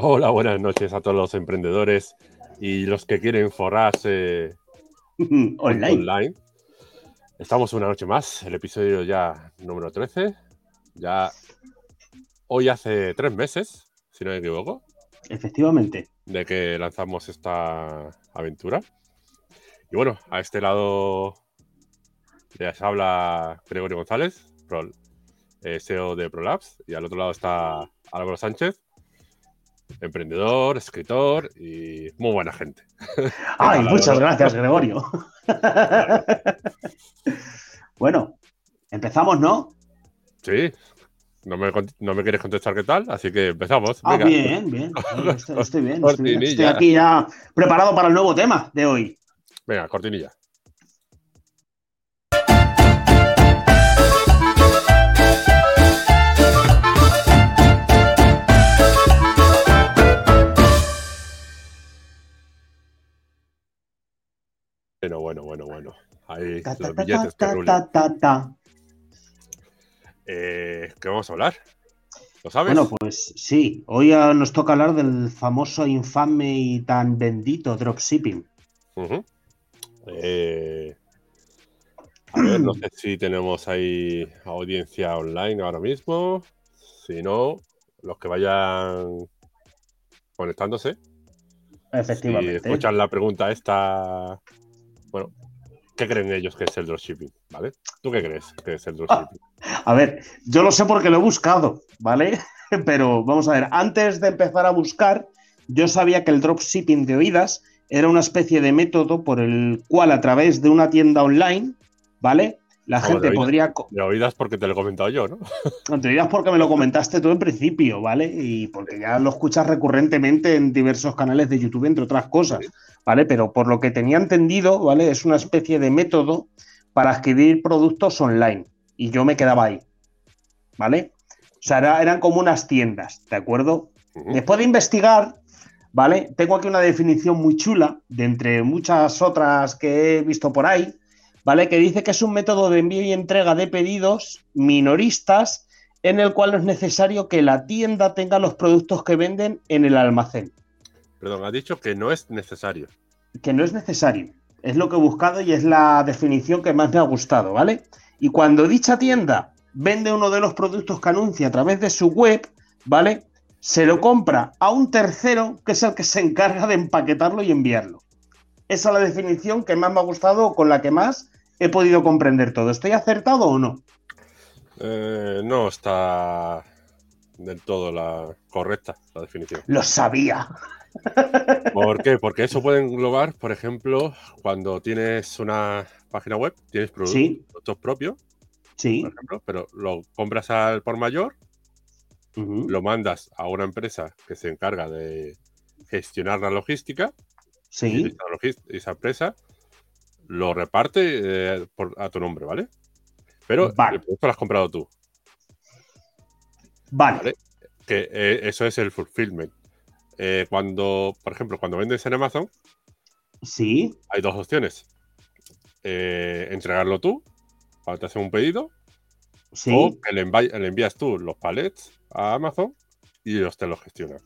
Hola, buenas noches a todos los emprendedores y los que quieren forrarse Online. online. Estamos una noche más, el episodio ya número 13. Ya hoy hace tres meses, si no me equivoco, Efectivamente. de que lanzamos esta aventura. Y bueno, a este lado les habla Gregorio González, eh, CEO de ProLabs, y al otro lado está Álvaro Sánchez, emprendedor, escritor y muy buena gente. Ay, muchas gracias, Gregorio. bueno, empezamos, ¿no? Sí, no me, cont- no me quieres contestar qué tal, así que empezamos. Ah, Venga. bien, bien. Estoy, estoy bien. Estoy aquí ya preparado para el nuevo tema de hoy. Venga, cortinilla. Bueno, bueno, bueno, bueno. Ahí Ta, ta, los billetes ta. Eh, ¿Qué vamos a hablar? ¿Lo sabes? Bueno, pues sí, hoy ah, nos toca hablar del famoso, infame y tan bendito dropshipping. Eh, a ver, no sé si tenemos ahí audiencia online ahora mismo. Si no, los que vayan conectándose. Si Efectivamente. escuchan la pregunta esta, bueno, ¿qué creen ellos que es el dropshipping? ¿Vale? ¿Tú qué crees que es el dropshipping? A ver, yo lo sé porque lo he buscado, ¿vale? Pero vamos a ver, antes de empezar a buscar, yo sabía que el dropshipping de oídas era una especie de método por el cual a través de una tienda online, ¿vale? La gente oídas. podría... De oídas porque te lo he comentado yo, ¿no? Te digas porque me lo comentaste tú en principio, ¿vale? Y porque ya lo escuchas recurrentemente en diversos canales de YouTube, entre otras cosas, ¿vale? Pero por lo que tenía entendido, ¿vale? Es una especie de método para adquirir productos online. Y yo me quedaba ahí, ¿vale? O sea, era- eran como unas tiendas, ¿de acuerdo? Después de investigar, ¿vale? Tengo aquí una definición muy chula, de entre muchas otras que he visto por ahí, ¿vale? Que dice que es un método de envío y entrega de pedidos minoristas en el cual no es necesario que la tienda tenga los productos que venden en el almacén. Perdón, has dicho que no es necesario. Que no es necesario. Es lo que he buscado y es la definición que más me ha gustado, ¿vale? Y cuando dicha tienda vende uno de los productos que anuncia a través de su web, ¿vale? Se lo compra a un tercero que es el que se encarga de empaquetarlo y enviarlo. Esa es la definición que más me ha gustado, con la que más he podido comprender todo. ¿Estoy acertado o no? Eh, no está del todo la correcta la definición. Lo sabía. ¿Por qué? Porque eso puede englobar, por ejemplo, cuando tienes una página web, tienes Sí. productos propios, Sí. por ejemplo, pero lo compras al por mayor, lo mandas a una empresa que se encarga de gestionar la logística, y Sí. esa empresa lo reparte eh, por- a tu nombre, ¿vale? Pero Vale. el producto lo has comprado tú, Vale. Vale. que eh, eso es el fulfillment. Eh, cuando, por ejemplo, cuando vendes en Amazon, Sí. hay dos opciones. Entregarlo tú, cuando te hacen un pedido, Sí. o que le, envi- le envías tú los palets a Amazon y ellos te los gestionan.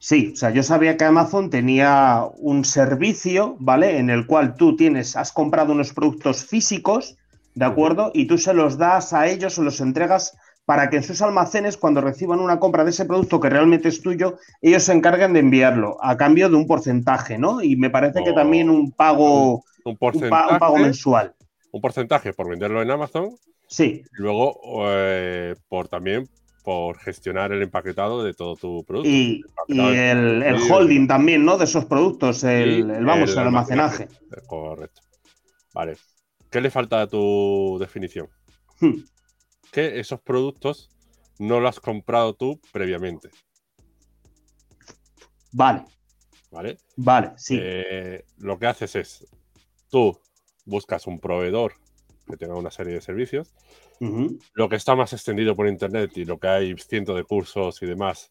Sí, o sea, yo sabía que Amazon tenía un servicio, ¿vale? En el cual tú tienes, has comprado unos productos físicos, ¿de acuerdo? Y tú se los das a ellos o los entregas para que en sus almacenes, cuando reciban una compra de ese producto que realmente es tuyo, ellos se encarguen de enviarlo a cambio de un porcentaje, ¿no? Y me parece que Oh. también un pago, Un un, pa- porcentaje, un pago mensual. un porcentaje por venderlo en Amazon Sí, y luego eh, por también por gestionar el empaquetado de todo tu producto. y, el, el Sí, holding también, ¿no? De esos productos, el, vamos, el, almacenaje. Correcto. Vale. ¿Qué le falta a tu definición? Hmm. Que esos productos no los has comprado tú previamente, Vale, ¿vale? vale, sí. Eh, lo que haces es, tú buscas un proveedor que tenga una serie de servicios, Lo que está más extendido por internet y lo que hay cientos de cursos y demás,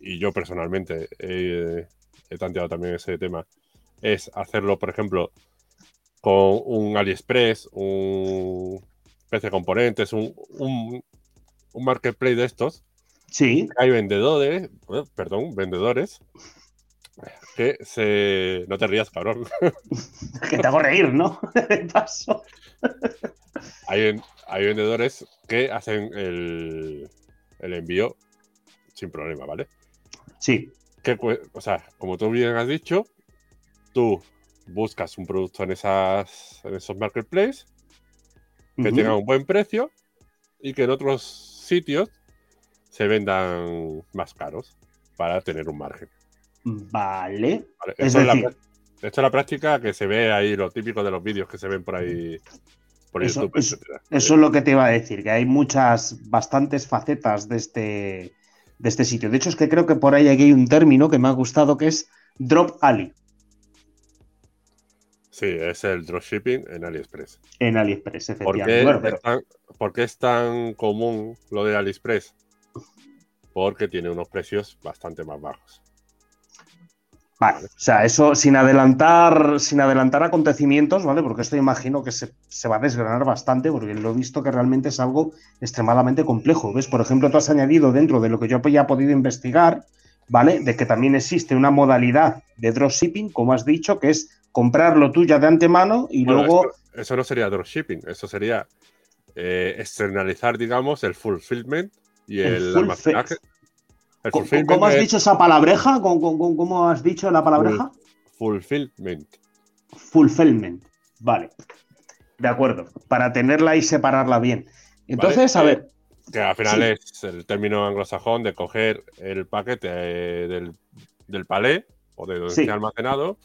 y yo personalmente he, he tanteado también ese tema, es hacerlo, por ejemplo, con un AliExpress, un PC Componentes, un, un, un marketplace de estos, Sí. Hay vendedores, eh, perdón, vendedores que se. No te rías, cabrón. que te hago reír, ¿no? Paso. hay, hay vendedores que hacen el, el envío sin problema, ¿vale? Sí. Que, o sea, como tú bien has dicho, tú buscas un producto en, esas, en esos marketplaces que tenga un buen precio y que en otros sitios se vendan más caros para tener un margen. Vale. Esto, es la, esto, es la, práctica que se ve ahí, lo típico de los vídeos que se ven por ahí. Por eso, YouTube, eso, eso, es lo que te iba a decir, que hay muchas, bastantes facetas de este, de este sitio. De hecho, es que creo que por ahí aquí hay un término que me ha gustado que es Drop Ali. Sí, es el dropshipping en AliExpress. En AliExpress, efectivamente. ¿Por qué, bueno, pero... es tan, ¿Por qué es tan común lo de AliExpress? Porque tiene unos precios bastante más bajos. Vale, o sea, eso sin adelantar, sin adelantar acontecimientos, ¿vale? Porque esto imagino que se, se, va a desgranar bastante, porque lo he visto que realmente es algo extremadamente complejo. ¿Ves? Por ejemplo, tú has añadido dentro de lo que yo ya he podido investigar, ¿vale? De que también existe una modalidad de dropshipping, como has dicho, que es comprarlo tú ya de antemano y bueno, luego. Eso, eso, no sería dropshipping, eso sería eh, externalizar, digamos, el fulfillment y el, el almacenaje. ¿Cómo has es... dicho esa palabreja? ¿Cómo, ¿Cómo, ¿Cómo, has dicho la palabreja? Fulfillment. Fulfillment. Vale. De acuerdo. Para tenerla y separarla bien. Entonces, vale. a ver. Que al final sí. es el término anglosajón de coger el paquete eh, del, del palé o de donde Sí. esté almacenado,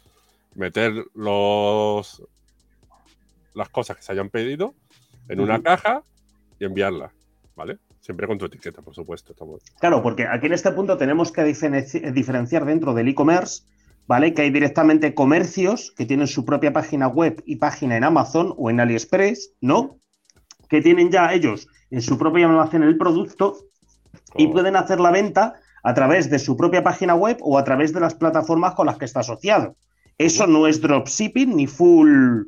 meter los las cosas que se hayan pedido en una caja y enviarla, ¿vale? Siempre con tu etiqueta, por supuesto. estamos- Claro, porque aquí en este punto tenemos que diferenci- diferenciar dentro del e-commerce, ¿vale? Que hay directamente comercios que tienen su propia página web y página en Amazon o en AliExpress, ¿no? Que tienen ya ellos en su propio almacén el producto y pueden hacer la venta a través de su propia página web o a través de las plataformas con las que está asociado. Eso no es dropshipping ni full.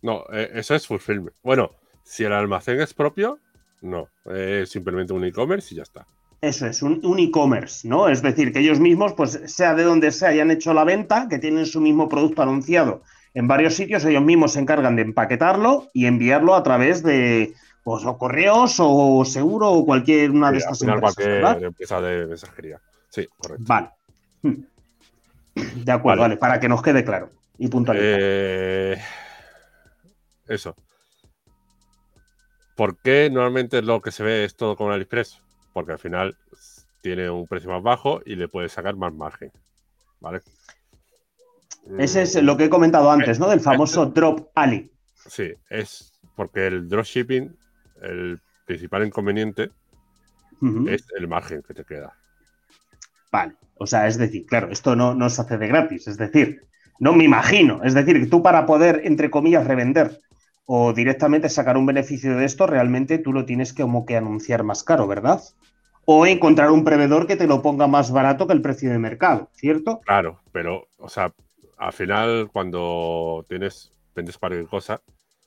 No, eh, eso es fulfillment. Bueno, si el almacén es propio, no. Es simplemente un e-commerce y ya está. Eso es, un, un e-commerce, ¿no? Es decir, que ellos mismos, pues sea de donde sea, hayan hecho la venta, que tienen su mismo producto anunciado en varios sitios, ellos mismos se encargan de empaquetarlo y enviarlo a través de pues, o correos o seguro o cualquier una de Sí, al estas final empresas, ¿verdad? empresa de mensajería. Sí, correcto. Vale. De acuerdo, Vale. vale, para que nos quede claro y puntualizar. Eh, eso. ¿Por qué normalmente lo que se ve es todo con AliExpress? Porque al final tiene un precio más bajo y le puedes sacar más margen. ¿Vale? Ese es Mm, lo que he comentado antes, ¿no? Del famoso drop Ali. Sí, es porque el dropshipping, el principal inconveniente es el margen que te queda. Vale. O sea, es decir, claro, esto no, no se hace de gratis. Es decir, no me imagino. Es decir, que tú para poder, entre comillas, revender o directamente sacar un beneficio de esto, realmente tú lo tienes que como que anunciar más caro, ¿verdad? O encontrar un proveedor que te lo ponga más barato que el precio de mercado, ¿cierto? Claro, pero, o sea, al final cuando tienes, vendes cualquier cosa,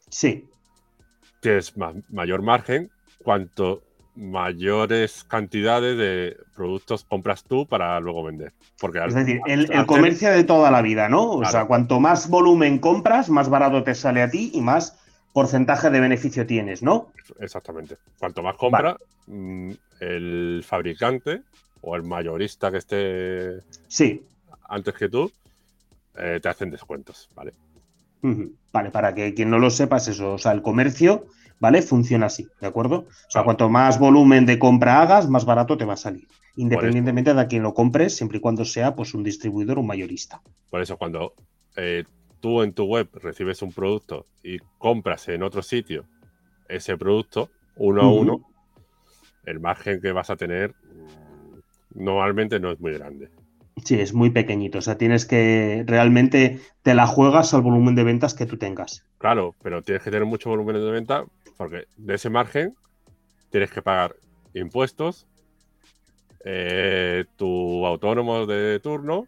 Sí. tienes ma- mayor margen cuanto mayores cantidades de productos compras tú para luego vender. Porque al- Es decir, el, el comercio de toda la vida, ¿no? O Claro. sea, cuanto más volumen compras, más barato te sale a ti y más porcentaje de beneficio tienes, ¿no? exactamente. Cuanto más compra, mm, el fabricante o el mayorista que esté Sí. antes que tú, eh, te hacen descuentos, ¿vale? Vale, para que quien no lo sepa es eso. O sea, el comercio, ¿vale? Funciona así, ¿de acuerdo? O sea, Claro. cuanto más volumen de compra hagas, más barato te va a salir. Independientemente de a quien lo compres, siempre y cuando sea pues un distribuidor o un mayorista. Por eso cuando eh, tú en tu web recibes un producto y compras en otro sitio ese producto uno a uno, el margen que vas a tener mm, normalmente no es muy grande. Sí, es muy pequeñito. O sea, tienes que realmente te la juegas al volumen de ventas que tú tengas. Claro, pero tienes que tener mucho volumen de venta porque de ese margen tienes que pagar impuestos, eh, tu autónomo de turno,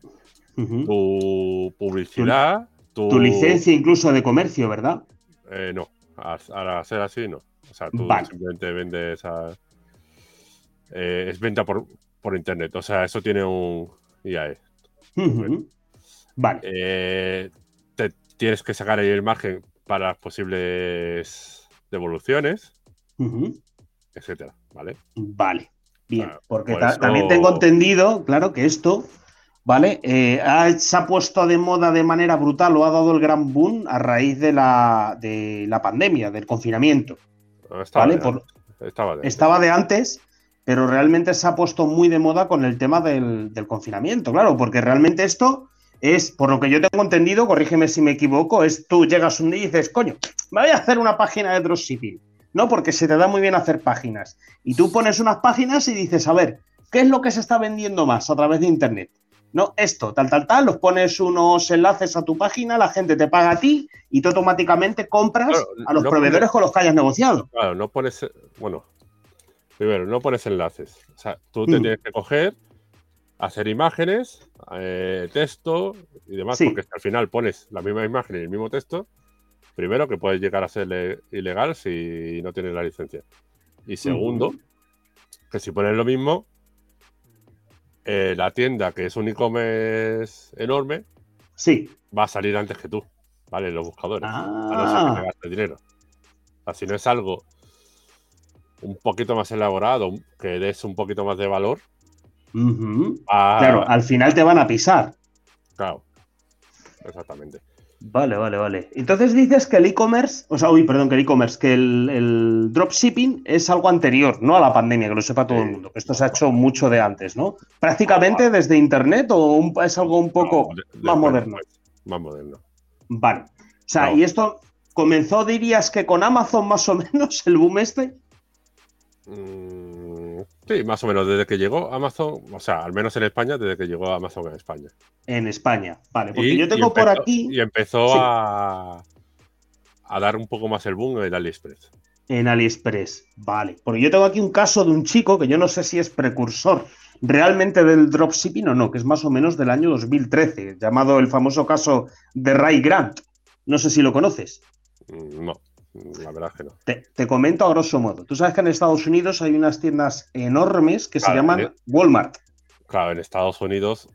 tu publicidad, tu, Tu licencia incluso de comercio, ¿verdad? Eh, no, al ser así no. O sea, tú Vale. simplemente vendes a... eh, es venta por, por internet. O sea, eso tiene un IAE. Ujú. Vale. Eh, te tienes que sacar ahí el margen para las posibles devoluciones, etcétera, ¿vale? Vale, bien, Claro, porque ta- eso- también tengo entendido, claro, que esto, ¿vale? Eh, ha- se ha puesto de moda de manera brutal o ha dado el gran boom a raíz de la, de la pandemia, del confinamiento, No, Estaba, ¿vale? de Por- antes, estaba de antes. estaba de antes, pero realmente se ha puesto muy de moda con el tema del, del confinamiento, claro, porque realmente esto es, por lo que yo tengo entendido, corrígeme si me equivoco, es tú llegas un día y dices, coño, me voy a hacer una página de dropshipping, ¿no? Porque se te da muy bien hacer páginas. Y tú pones unas páginas y dices, a ver, ¿qué es lo que se está vendiendo más a través de Internet? No, esto, tal, tal, tal, los pones unos enlaces a tu página, la gente te paga a ti y tú automáticamente compras Claro, a los no proveedores pones- con los que hayas negociado. Claro, no pones. Bueno, primero, no pones enlaces. O sea, tú te Mm. tienes que coger, hacer imágenes, eh, texto y demás, Sí. porque al final pones la misma imagen y el mismo texto. Primero, que puedes llegar a ser le- ilegal si no tienes la licencia. Y segundo, que si pones lo mismo, eh, la tienda, que es un e-commerce enorme, Sí. va a salir antes que tú, ¿vale? Los buscadores. A no ser Ah, que te gastes dinero. O sea, si no es algo un poquito más elaborado, que des un poquito más de valor, a... Claro, al final te van a pisar. Claro. Exactamente. Vale, vale, vale. Entonces dices que el e-commerce, o sea, uy, perdón, que el e-commerce, que el, el dropshipping es algo anterior, ¿no? A la pandemia, que lo sepa todo el mundo, que esto se ha hecho mucho de antes, ¿no? Prácticamente desde internet o un- es algo un poco No, de- más moderno. después. Más moderno. Vale. O sea, No. y esto comenzó, dirías que con Amazon más o menos, el boom este. Mm, sí, más o menos desde que llegó Amazon, o sea, al menos en España, desde que llegó Amazon en España. En España, vale, porque Y- yo tengo por empezó- aquí Y empezó Sí. a, a dar un poco más el boom el AliExpress. en AliExpress, vale, porque yo tengo aquí un caso de un chico que yo no sé si es precursor realmente del dropshipping o no, que es más o menos del año 2013, llamado el famoso caso de Ray Grant. No sé si lo conoces. Mm, No, la verdad es que no. Te, te comento a grosso modo. Tú sabes que en Estados Unidos hay unas tiendas enormes que se llaman ¿eh? Walmart. Claro, en Estados Unidos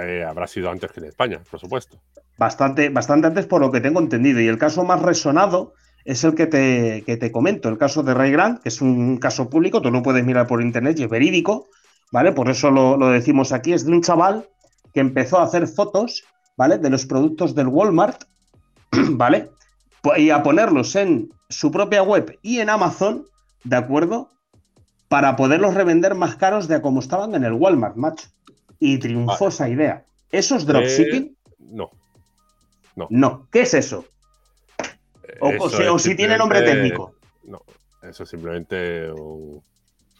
eh, habrá sido antes que en España, por supuesto. Bastante, bastante antes por lo que tengo entendido. Y el caso más resonado es el que te, que te comento, el caso de Ray Grant, que es un caso público, tú lo puedes mirar por internet y es verídico, ¿vale? Por eso lo, lo decimos aquí, es de un chaval que empezó a hacer fotos, ¿vale? De los productos del Walmart, ¿vale? Po- Y a ponerlos en su propia web y en Amazon, ¿de acuerdo? Para poderlos revender más caros de a como estaban en el Walmart, macho. Y triunfó Vale. esa idea. ¿Eso es dropshipping? No. No. ¿Qué es eso? O, si, es o si tiene nombre técnico. No, eso es simplemente un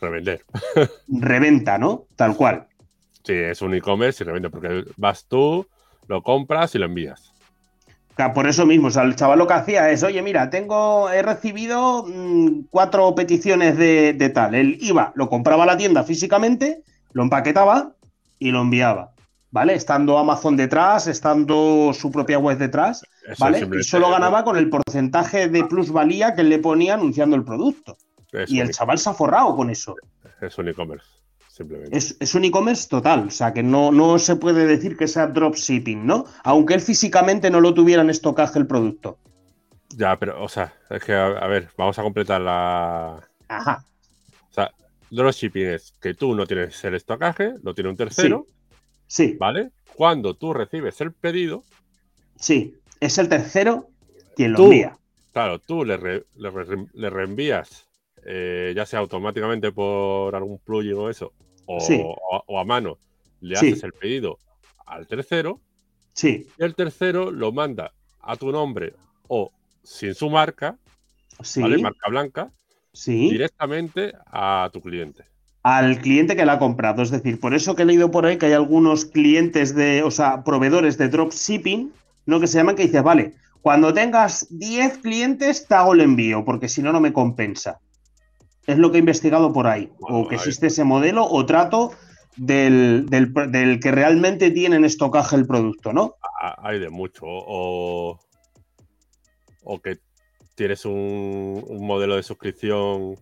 revender. Reventa, ¿no? Tal cual. Sí, es un e-commerce y revende porque vas tú, lo compras y lo envías. Por eso mismo, o sea, el chaval lo que hacía es, oye, mira, tengo, he recibido mm, cuatro peticiones de, de tal. Él iba, lo compraba a la tienda físicamente, lo empaquetaba y lo enviaba. ¿Vale? Estando Amazon detrás, estando su propia web detrás, Eso ¿vale? Y solo ganaba con el porcentaje de plusvalía que él le ponía anunciando el producto. Es Y el chaval se ha forrado con eso. es un e-commerce, simplemente. Es, es un e-commerce total, o sea que no, no se puede decir que sea dropshipping, ¿no? Aunque él físicamente no lo tuviera en estocaje el producto. Ya, pero, o sea, es que, a, a ver, vamos a completar la. Ajá, O sea, dropshipping es que tú no tienes el estocaje, lo tiene un tercero, sí, ¿vale? Cuando tú recibes el pedido, sí. Es el tercero quien lo Tú. envía. claro, tú le, re- le re- le reenvías, eh, ya sea automáticamente por algún plugin o eso, o, Sí. o- o a mano, le Sí. haces el pedido al tercero, Sí, y el tercero lo manda a tu nombre o sin su marca, sí, ¿vale? Marca blanca, sí. directamente a tu cliente. Al cliente que la ha comprado. Es decir, por eso que he leído por ahí que hay algunos clientes de, o sea, proveedores de dropshipping, ¿no? Que se llaman que dices, vale, cuando tengas 10 clientes te hago el envío, porque si no, no me compensa. Es lo que he investigado por ahí. Bueno, o que existe ese modelo o trato del, del- del que realmente tiene en estocaje el producto, ¿no? Hay de mucho. O, o que tienes un, un modelo de suscripción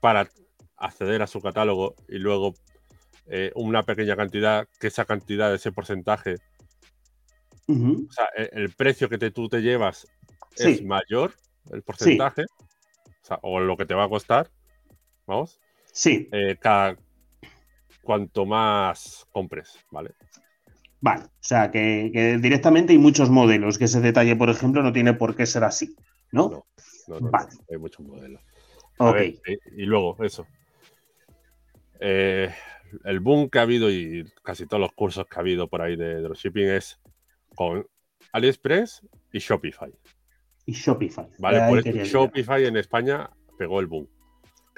para acceder a su catálogo y luego eh, una pequeña cantidad, que esa cantidad, ese porcentaje, o sea, e- el, precio que te, tú te llevas Sí. es mayor, el porcentaje, o, sea, o lo que te va a costar, vamos, Sí, eh, cada, cuanto más compres, ¿vale? vale. O sea, que, que directamente hay muchos modelos, que ese detalle, por ejemplo, no tiene por qué ser así, ¿no? No. No, no, no, Vale. hay muchos modelos. A ok. ver, eh, y luego, eso. Eh, el boom que ha habido y casi todos los cursos que ha habido por ahí de dropshipping es con AliExpress y Shopify. Y Shopify. ¿Vale? Por eso. Shopify en España pegó el boom.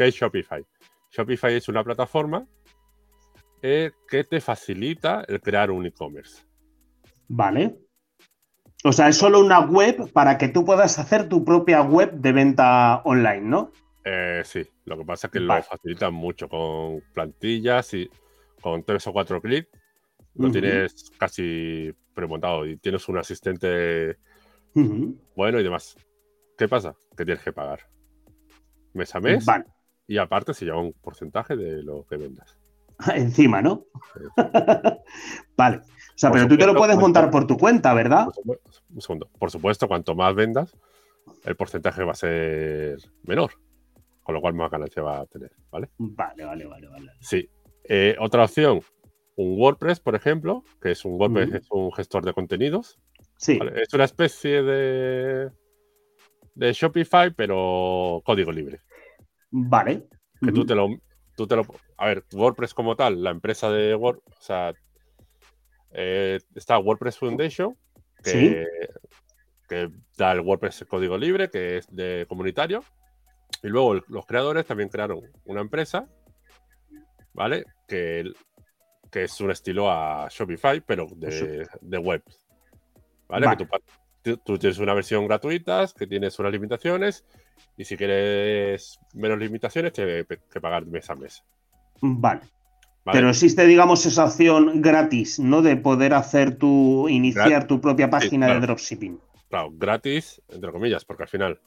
¿Qué es Shopify? Shopify es una plataforma eh, que te facilita el crear un e-commerce. Vale. O sea, es solo una web para que tú puedas hacer tu propia web de venta online, ¿no? Eh, sí, lo que pasa es que Vale. lo facilitan mucho con plantillas y con tres o cuatro clics lo tienes casi premontado y tienes un asistente bueno y demás. ¿Qué pasa? Que tienes que pagar mes a mes Vale. Y aparte se lleva un porcentaje de lo que vendas. Encima, ¿no? vale. O sea, Por pero tú te lo puedes montar por tu cuenta, ¿verdad? Un segundo. Por supuesto, cuanto más vendas, el porcentaje va a ser menor, con lo cual más ganancia va a tener, ¿vale? Vale, vale, vale, vale. Sí. Eh, otra opción, un WordPress, por ejemplo, que es un WordPress, es un gestor de contenidos. Sí. ¿vale? Es una especie de, de Shopify, pero código libre. Vale. Que tú te lo, tú te lo. A ver, WordPress como tal, la empresa de Word, o sea, eh, está WordPress Foundation, que, que da el WordPress código libre, que es de comunitario. Y luego el- los creadores también crearon una empresa, ¿vale? Que, que es un estilo a Shopify, pero de, de web. ¿Vale? Vale. Que tú, tú- tienes una versión gratuita, que tienes unas limitaciones, y si quieres menos limitaciones, tienes que pagar mes a mes. Vale. ¿vale? Pero existe, digamos, esa opción gratis, ¿no? De poder hacer tu, iniciar tu propia página claro. de dropshipping. Claro, gratis, entre comillas, porque al final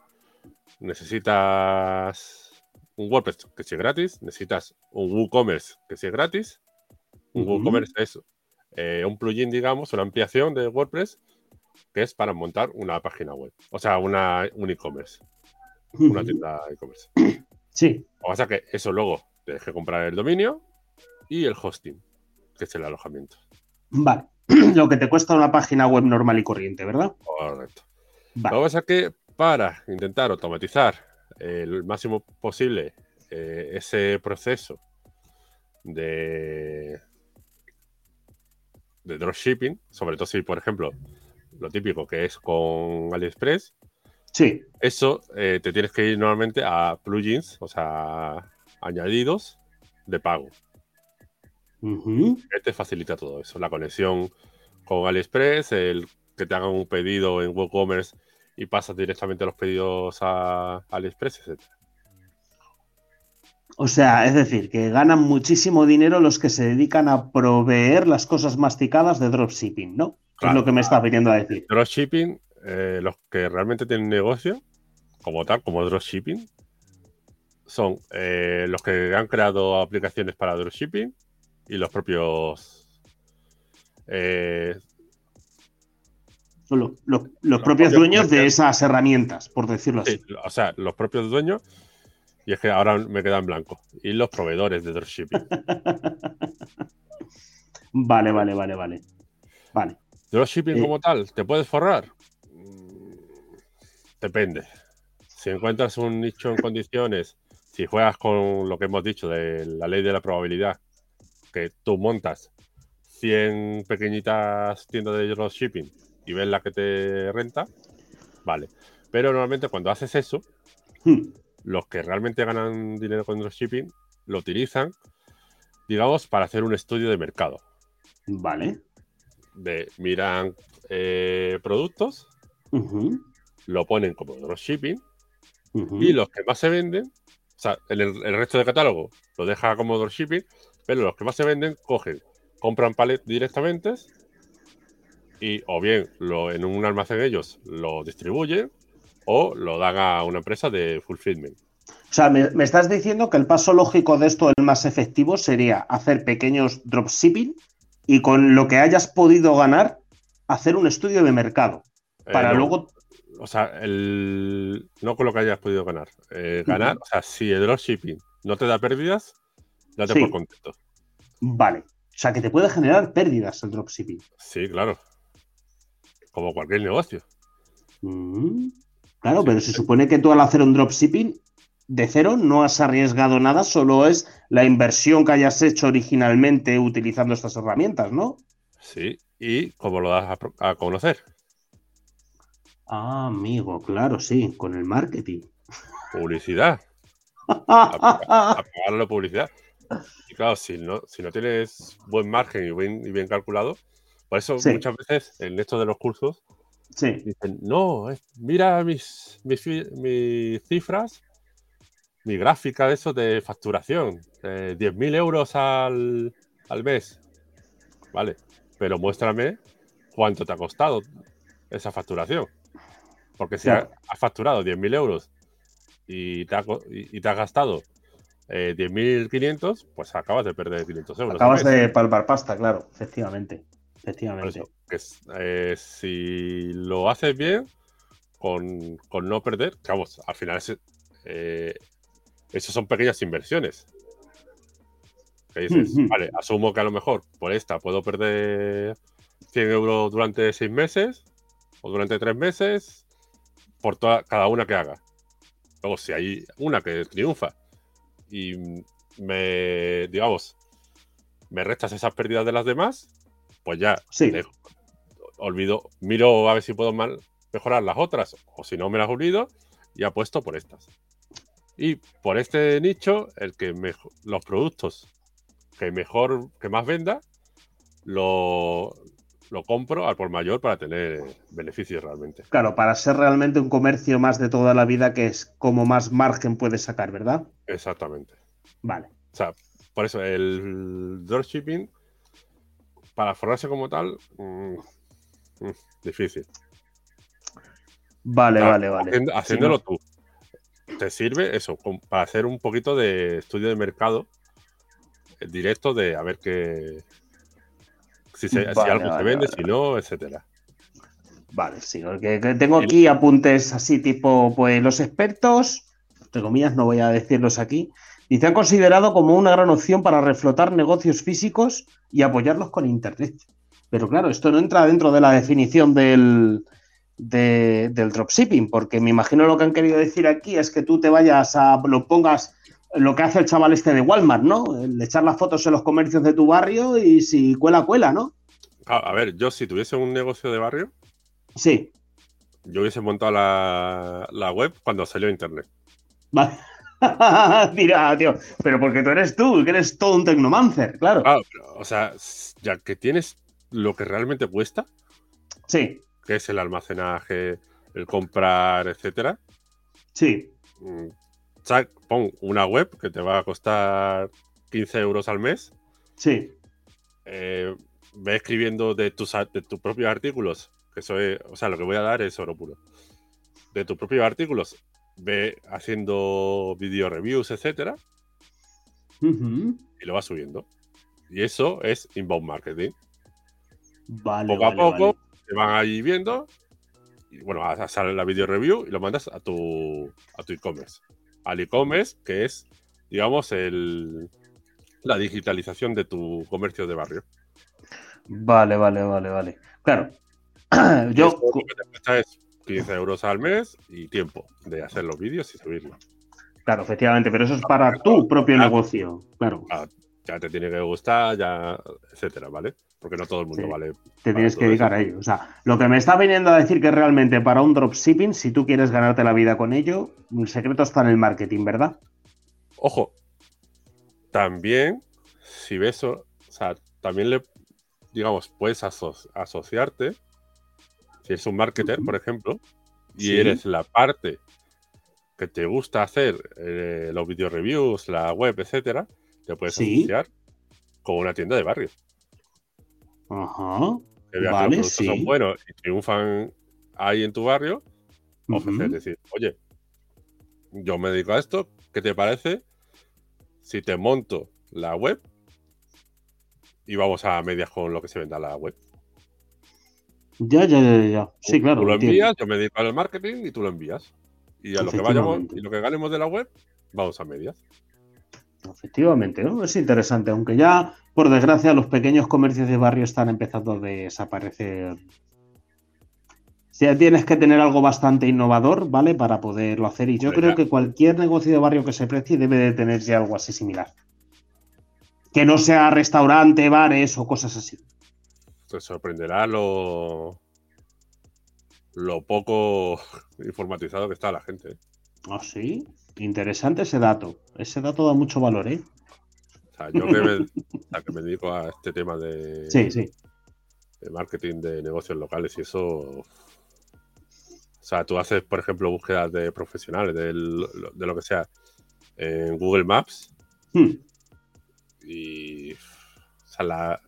necesitas un WordPress que sea gratis, necesitas un WooCommerce que sea gratis. Un. WooCommerce es eh, un plugin, digamos, una ampliación de WordPress que es para montar una página web. O sea, una, un e-commerce, una tienda e-commerce. Sí. Lo que pasa es que eso luego tienes que comprar el dominio y el hosting, que es el alojamiento. Vale. Lo que te cuesta una página web normal y corriente, ¿verdad? Correcto. Lo Vale. que pasa es que para intentar automatizar el máximo posible eh, ese proceso de, de dropshipping, sobre todo si, por ejemplo, lo típico que es con AliExpress, Sí. eso eh, te tienes que ir normalmente a plugins, o sea, añadidos de pago. Ujú. que te facilita todo eso. La conexión con AliExpress, el que te hagan un pedido en WooCommerce y pasas directamente los pedidos a AliExpress, etc. O sea, es decir, que ganan muchísimo dinero los que se dedican a proveer las cosas masticadas de dropshipping, ¿no? Es lo que me estás viniendo a decir. Dropshipping, eh, los que realmente tienen negocio, como tal, como dropshipping, son eh, los que han creado aplicaciones para dropshipping y los propios eh, Son lo- lo- los Los propios propios dueños de esas herramientas, por decirlo así. sí, o sea, los propios dueños. Y es que ahora me queda en blanco. Y los proveedores de dropshipping. Vale, vale, vale, vale. Vale. Dropshipping Eh. como tal, ¿te puedes forrar? Mm, Depende. Si encuentras un nicho en condiciones, si juegas con lo que hemos dicho de la ley de la probabilidad, que tú montas 100 pequeñitas tiendas de dropshipping y ves la que te renta, vale. Pero normalmente cuando haces eso, Hmm. los que realmente ganan dinero con dropshipping lo utilizan, digamos, para hacer un estudio de mercado. Vale. De, miran eh, productos, lo ponen como dropshipping Ujú. y los que más se venden, o sea, el, el resto del catálogo lo deja como dropshipping, pero los que más se venden cogen, compran pallet directamente y o bien lo, en un almacén ellos lo distribuyen o lo dan a una empresa de fulfillment. O sea, me, me estás diciendo que el paso lógico de esto, el más efectivo, sería hacer pequeños dropshipping y con lo que hayas podido ganar, hacer un estudio de mercado. Para Eh, no, luego. O sea, el... no con lo que hayas podido ganar. Eh, ganar, o sea, si el dropshipping no te da pérdidas, date Sí. por contento. Vale. O sea, que te puede generar pérdidas el dropshipping. Sí, claro. Como cualquier negocio. Mm, Claro, Sí, pero se supone que tú al hacer un dropshipping de cero no has arriesgado nada, solo es la inversión que hayas hecho originalmente utilizando estas herramientas, ¿no? Sí. Y como lo das a, a conocer. Ah, amigo, claro, sí, con el marketing. Publicidad. A pagarle publicidad. Y claro, si no, si no tienes buen margen y bien, y bien calculado, por eso Sí. muchas veces en esto de los cursos Sí, dicen, no, mira mis, mis, mis cifras, mi gráfica de eso de facturación, eh, 10.000 euros al, al mes. Vale, pero muéstrame cuánto te ha costado esa facturación. Porque si ha- has facturado 10.000 euros y te, ha y, y te has gastado eh, 10.500, pues acabas de perder 500 euros. acabas de palpar pasta, claro, efectivamente. Efectivamente. eso, que es- eh, si lo haces bien, con, con no perder, que vamos, al final es, eh, eso son pequeñas inversiones. Que dices, vale, asumo que a lo mejor por esta puedo perder 100 euros durante seis meses o durante tres meses por toda, cada una que haga. Luego, si hay una que triunfa y me, digamos, me restas esas pérdidas de las demás, pues ya Sí. dejo- olvido, miro a ver si puedo mal- mejorar las otras, o si no me las olvido, y apuesto por estas. Y por este nicho, el que mejo- los productos que mejor, que más venda, lo, lo compro al por mayor para tener beneficios realmente. Claro, para ser realmente un comercio más de toda la vida, que es como más margen puedes sacar, ¿verdad? Exactamente. Vale. O sea, por eso el dropshipping, para formarse como tal, mm, mm, difícil. Vale, Claro, vale, vale. Sí, haciéndolo ¿no? tú. Te sirve eso, para hacer un poquito de estudio de mercado eh, directo de a ver qué. Si, se- si Vale, algo se vende, vale, si no, etcétera. Vale, sí, porque que tengo aquí apuntes así tipo, pues los expertos, entre comillas, no voy a decirlos aquí, dice, han considerado como una gran opción para reflotar negocios físicos y apoyarlos con Internet. Pero claro, esto no entra dentro de la definición del, de- del dropshipping, porque me imagino lo que han querido decir aquí es que tú te vayas a, lo pongas lo que hace el chaval este de Walmart, ¿no? El echar las fotos en los comercios de tu barrio y si cuela, cuela, ¿no? A, a ver, yo si tuviese un negocio de barrio, Sí, yo hubiese montado la, la web cuando salió internet. Vale. Mira, tío, pero porque tú eres tú, que eres todo un tecnomancer, claro. Claro, pero, o sea, ya que tienes lo que realmente cuesta, Sí, que es el almacenaje, el comprar, etcétera, sí, mm, pon una web que te va a costar 15 euros al mes, sí. eh, ve escribiendo de tus, de tus propios artículos, que eso es, o sea, lo que voy a dar es oro puro. De tus propios artículos, ve haciendo video reviews, etcétera, y lo vas subiendo. Y eso es inbound marketing. Vale, Poco a poco vale. Te van ahí viendo. Y bueno, sale la video review y lo mandas a tu a tu e-commerce. Al e-commerce, que es, digamos, el, la digitalización de tu comercio de barrio. Vale, vale, vale, vale. Claro. Yo, eso lo que te cuesta es 15 euros al mes y tiempo de hacer los vídeos y subirlos. claro, efectivamente, pero eso es para tu propio Ah. negocio, claro. Ya te tiene que gustar, ya, etcétera, ¿vale? Porque no todo el mundo Sí. vale. Te tienes que dedicar eso. a ello. O sea, lo que me está viniendo a decir que realmente para un dropshipping, si tú quieres ganarte la vida con ello, el secreto está en el marketing, ¿verdad? Ojo, también, si ves, o o sea, también le, digamos, puedes aso- asociarte, si eres un marketer, por ejemplo, y Sí. eres la parte que te gusta hacer eh, los video reviews, la web, etcétera, te puedes Sí. asociar con una tienda de barrio. Ajá. Vale, que los sí. son buenos y triunfan ahí en tu barrio, ofrecer, Ujú. decir, oye, yo me dedico a esto, ¿qué te parece si te monto la web y vamos a medias con lo que se venda la web? Ya, ya, ya, ya. Sí, claro. Tú lo envías, yo me dedico al marketing y tú lo envías. Y a lo que vayamos y lo que ganemos de la web, vamos a medias. Efectivamente, ¿no? Es interesante, aunque ya, por desgracia, los pequeños comercios de barrio están empezando a desaparecer. O tienes que tener algo bastante innovador, ¿vale? Para poderlo hacer. Y yo creo que cualquier negocio de barrio que se precie debe de tener ya algo así similar. Que no sea restaurante, bares o cosas así. Te sorprenderá lo, lo poco informatizado que está la gente. ¿eh? ¿Ah, sí? Interesante ese dato. Ese dato da mucho valor, ¿eh? O sea, yo que me, que me dedico a este tema de, sí, sí. de marketing de negocios locales y eso. O sea, tú haces, por ejemplo, búsquedas de profesionales, de, lo que sea, en Google Maps. Hmm. Y. O sea, la.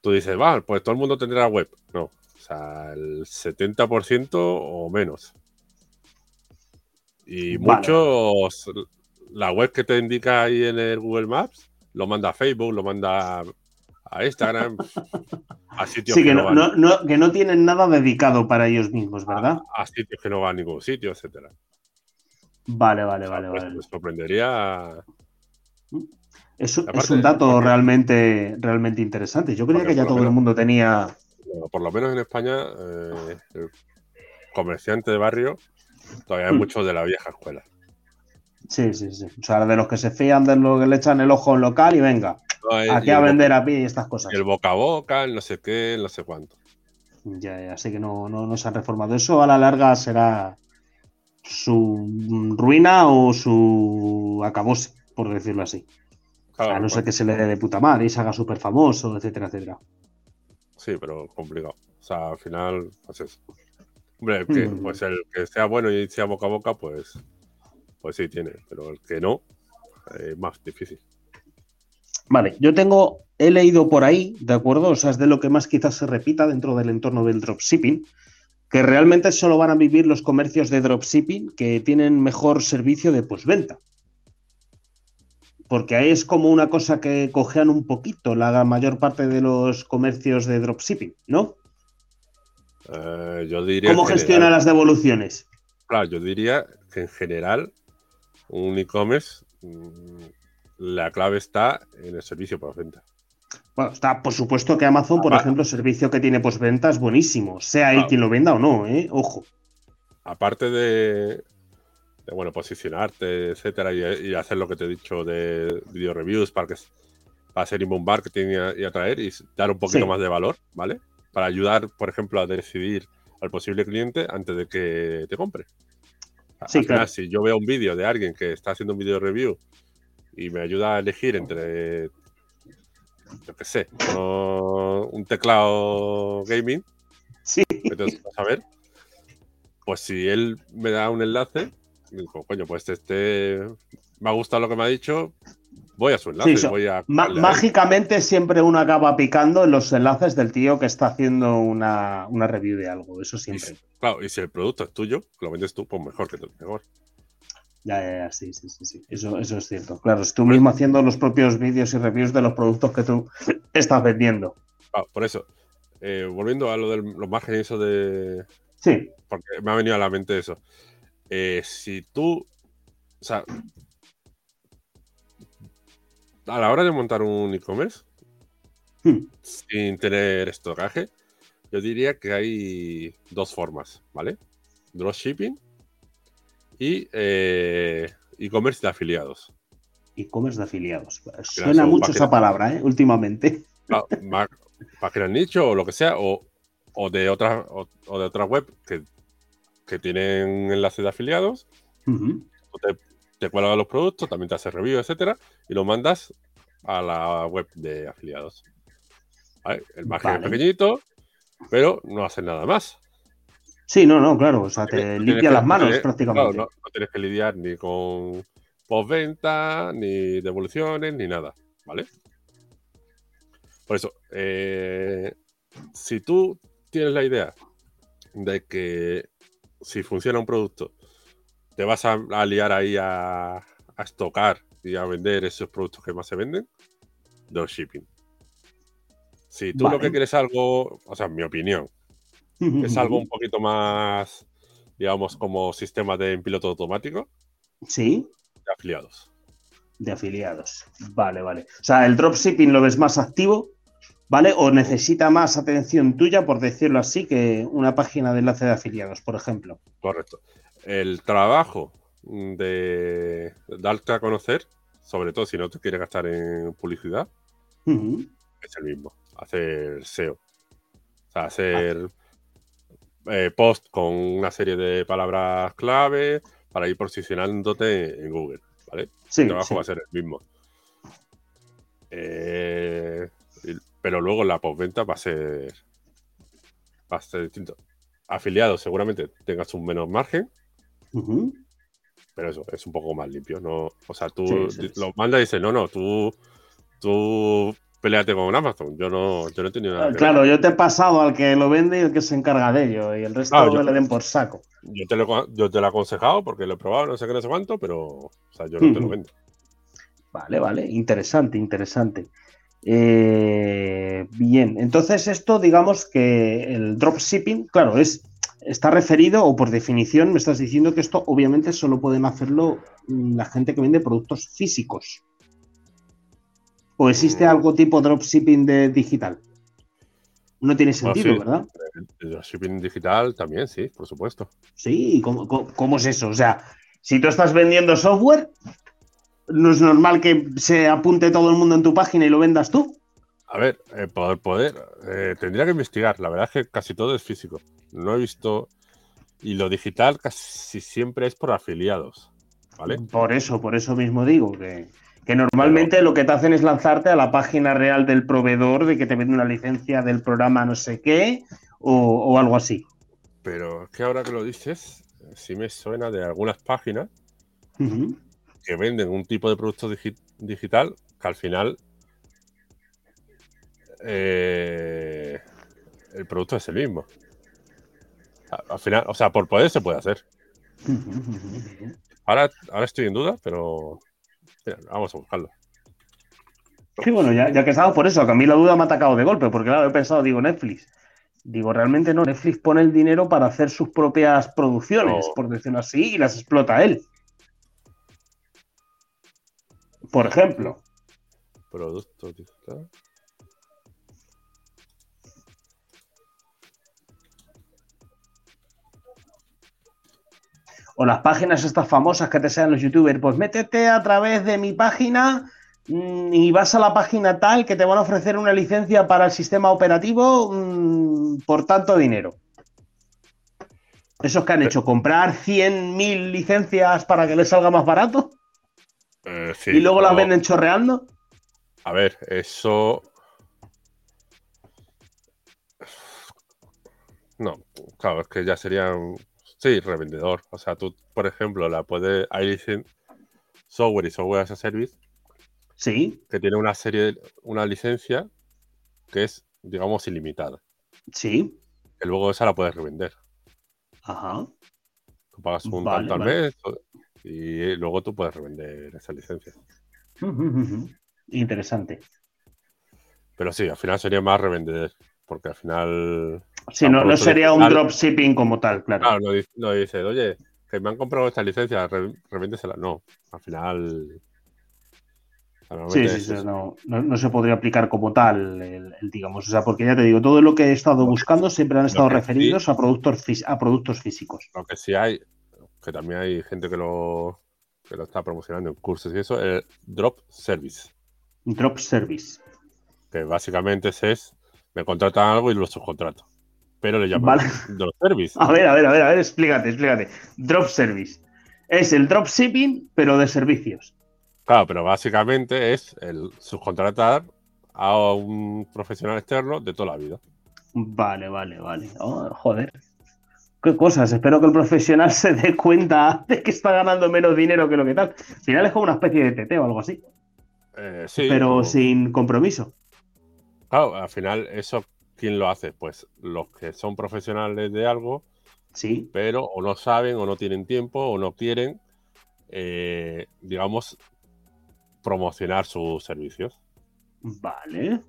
Tú dices, va, pues todo el mundo tendrá web. No. O sea, el 70% o menos. Y muchos, la web que te indica ahí en el Google Maps, lo manda a Facebook, lo manda a Instagram, a sitios que, no, que no tienen nada dedicado para ellos mismos, ¿verdad? A, sitios que no van a ningún sitio, etcétera. Vale, vale, vale, pues, vale. Me sorprendería. Es, un dato realmente, realmente interesante. Yo creía que ya todo el mundo tenía. por lo menos en España, eh, el comerciante de barrio Todavía hay hmm. muchos de la vieja escuela. Sí, sí, sí. O sea, de los que se fían de lo que le echan el ojo en local y venga. aquí a vender a pie y estas cosas. El boca a boca, el no sé qué, el no sé cuánto. Ya, ya, así que no, no, se han reformado. Eso a la larga será su ruina o su acabose, por decirlo así. a no ser que se le dé de puta madre y se haga súper famoso, etcétera, etcétera. Sí, pero complicado. O sea, al final, pues eso. Hombre, que, mm. pues el que sea bueno y sea boca a boca, pues, pues sí tiene, pero el que no, es más difícil. Vale, yo tengo, he leído por ahí, ¿de acuerdo? O sea, es de lo que más quizás se repita dentro del entorno del dropshipping, que realmente solo van a vivir los comercios de dropshipping que tienen mejor servicio de postventa. Porque ahí es como una cosa que cojean un poquito la mayor parte de los comercios de dropshipping, ¿no? Eh, yo diría ¿Cómo gestiona las devoluciones? Claro, yo diría que en general un e-commerce mm, la clave está en el servicio postventa. Bueno, está, por supuesto que Amazon, por ejemplo, el servicio que tiene postventa es buenísimo, sea ahí quien lo venda o no, ¿eh? Ojo. Aparte de, bueno, posicionarte, etcétera, y, hacer lo que te he dicho de video reviews para, que, para hacer inbound marketing y, atraer y dar un poquito más de valor, ¿vale? Para ayudar, por ejemplo, a decidir al posible cliente antes de que te compre. Sí, claro. si yo veo un vídeo de alguien que está haciendo un video review y me ayuda a elegir entre, yo qué sé, un teclado gaming, sí. a ver, pues si él me da un enlace, digo, coño, pues este me ha gustado lo que me ha dicho, Voy a su enlace, voy a. mágicamente siempre uno acaba picando en los enlaces del tío que está haciendo una, review de algo. Eso siempre. claro, y si el producto es tuyo, lo vendes tú, pues mejor que tú, mejor. Ya, ya, ya, sí, sí, sí, sí. Eso, eso es cierto. Claro, es tú mismo haciendo los propios vídeos y reviews de los productos que tú estás vendiendo. por eso. Eh, volviendo a lo de los márgenes, eso de. Sí. Porque me ha venido a la mente eso. Eh, si tú. O sea, a la hora de montar un e-commerce, hmm. sin tener estocaje, yo diría que hay dos formas, ¿vale? Dropshipping y eh, e-commerce de afiliados. E-commerce de afiliados. Suena mucho esa palabra, ¿eh? Últimamente. Páginas nicho o lo que sea, o, de otra o, de otra web que, tienen enlace de afiliados te cuelga los productos, también te hace review, etcétera, y lo mandas a la web de afiliados. El margen es pequeñito, pero no hace nada más. Sí, no, no, claro. O sea, te limpia las manos prácticamente. no, tienes que lidiar ni con postventa, ni devoluciones, ni nada. ¿Vale? Por eso, eh, si tú tienes la idea de que si funciona un producto te vas a, liar ahí a, a estocar y a vender esos productos que más se venden, dropshipping. Si tú lo que quieres algo, o sea, en mi opinión, es algo un poquito más, digamos, como sistema de piloto automático. Sí. De afiliados. De afiliados. Vale, vale. O sea, el dropshipping lo ves más activo, ¿vale? O necesita más atención tuya, por decirlo así, que una página de enlace de afiliados, por ejemplo. Correcto. El trabajo de darte a conocer, sobre todo si no te quieres gastar en publicidad, es el mismo. Hacer SEO. O sea, hacer eh, post con una serie de palabras clave para ir posicionándote en Google, ¿vale? el trabajo va a ser el mismo. Eh, pero luego la postventa va a ser va a ser distinto. Afiliado seguramente tengas un menos margen, pero eso es un poco más limpio, ¿no? O sea, tú lo mandas y dices, no, no, tú, tú peleate con Amazon. Yo no, yo no he tenido nada. Claro, yo te he pasado al que lo vende y el que se encarga de ello, y el resto ah, le den por saco. Yo te, lo, yo te lo he aconsejado porque lo he probado, no sé qué, no sé cuánto, pero o sea, yo no te lo vendo. Vale, vale, interesante, interesante. Eh, bien, entonces esto, digamos que el dropshipping, claro, es está referido o por definición me estás diciendo que esto obviamente solo pueden hacerlo la gente que vende productos físicos. ¿O existe mm. algo tipo dropshipping de digital? No tiene sentido, ¿verdad? El dropshipping digital también, sí, por supuesto. Sí, ¿cómo, es eso? O sea, si tú estás vendiendo software, ¿no es normal que se apunte todo el mundo en tu página y lo vendas tú? A ver, eh, poder, poder eh, tendría que investigar. La verdad es que casi todo es físico. No he visto. Y lo digital casi siempre es por afiliados. ¿Vale? Por eso, por eso mismo digo que, que normalmente lo que te hacen es lanzarte a la página real del proveedor de que te vende una licencia del programa no sé qué o, algo así. Pero es que ahora que lo dices, sí me suena de algunas páginas que venden un tipo de producto digital que al final eh, el producto es el mismo. Al final, o sea, por poder se puede hacer. Ahora, ahora estoy en duda, pero vamos a buscarlo. Sí, bueno, ya, que he estado por eso, que a mí la duda me ha atacado de golpe, porque claro, he pensado, digo, Netflix. Digo, realmente no, Netflix pone el dinero para hacer sus propias producciones, por decirlo así, y las explota él. Por ejemplo. Producto digital. O las páginas estas famosas que te sean los youtubers, pues métete a través de mi página mm, y vas a la página tal que te van a ofrecer una licencia para el sistema operativo mm, por tanto dinero. ¿Esos que han hecho? ¿Comprar 100.000 licencias para que les salga más barato? Eh, sí, ¿Y luego las venden chorreando? A ver, eso... No, claro, es que ya serían Sí, revendedor. O sea, tú, por ejemplo, la puedes. Hay software y software as a service. Sí. Que tiene una serie, una licencia que es, digamos, ilimitada. Sí. Que luego esa la puedes revender. Ajá. Tú pagas un tanto al mes y luego tú puedes revender esa licencia. Interesante. Pero sí, al final sería más revender, porque al final Sí, no, no sería un dropshipping como tal, claro. Claro, no, dice, oye, que me han comprado esta licencia, re, No, al final. Sí, sí, sí no, no, se podría aplicar como tal, el, digamos. O sea, porque ya te digo, todo lo que he estado buscando siempre han estado referidos a, productos, a productos físicos. Lo que sí hay, que también hay gente que lo, que lo está promocionando en cursos y eso, es Drop Service. Drop Service. Que básicamente es, me contratan algo y lo subcontrato pero le llaman drop service. A ver, a ver, a ver, a ver, explícate, explícate. Drop service. Es el drop shipping, pero de servicios. Claro, pero básicamente es el subcontratar a un profesional externo de toda la vida. Vale, vale, vale. Oh, joder. Qué cosas. Espero que el profesional se dé cuenta de que está ganando menos dinero que lo que tal. Al final es como una especie de TT o algo así. Eh, sí, pero sin compromiso. Claro, al final eso ¿quién lo hace? Pues los que son profesionales de algo Sí. Pero o no saben, o no tienen tiempo, o no quieren, eh, digamos, promocionar sus servicios. Vale.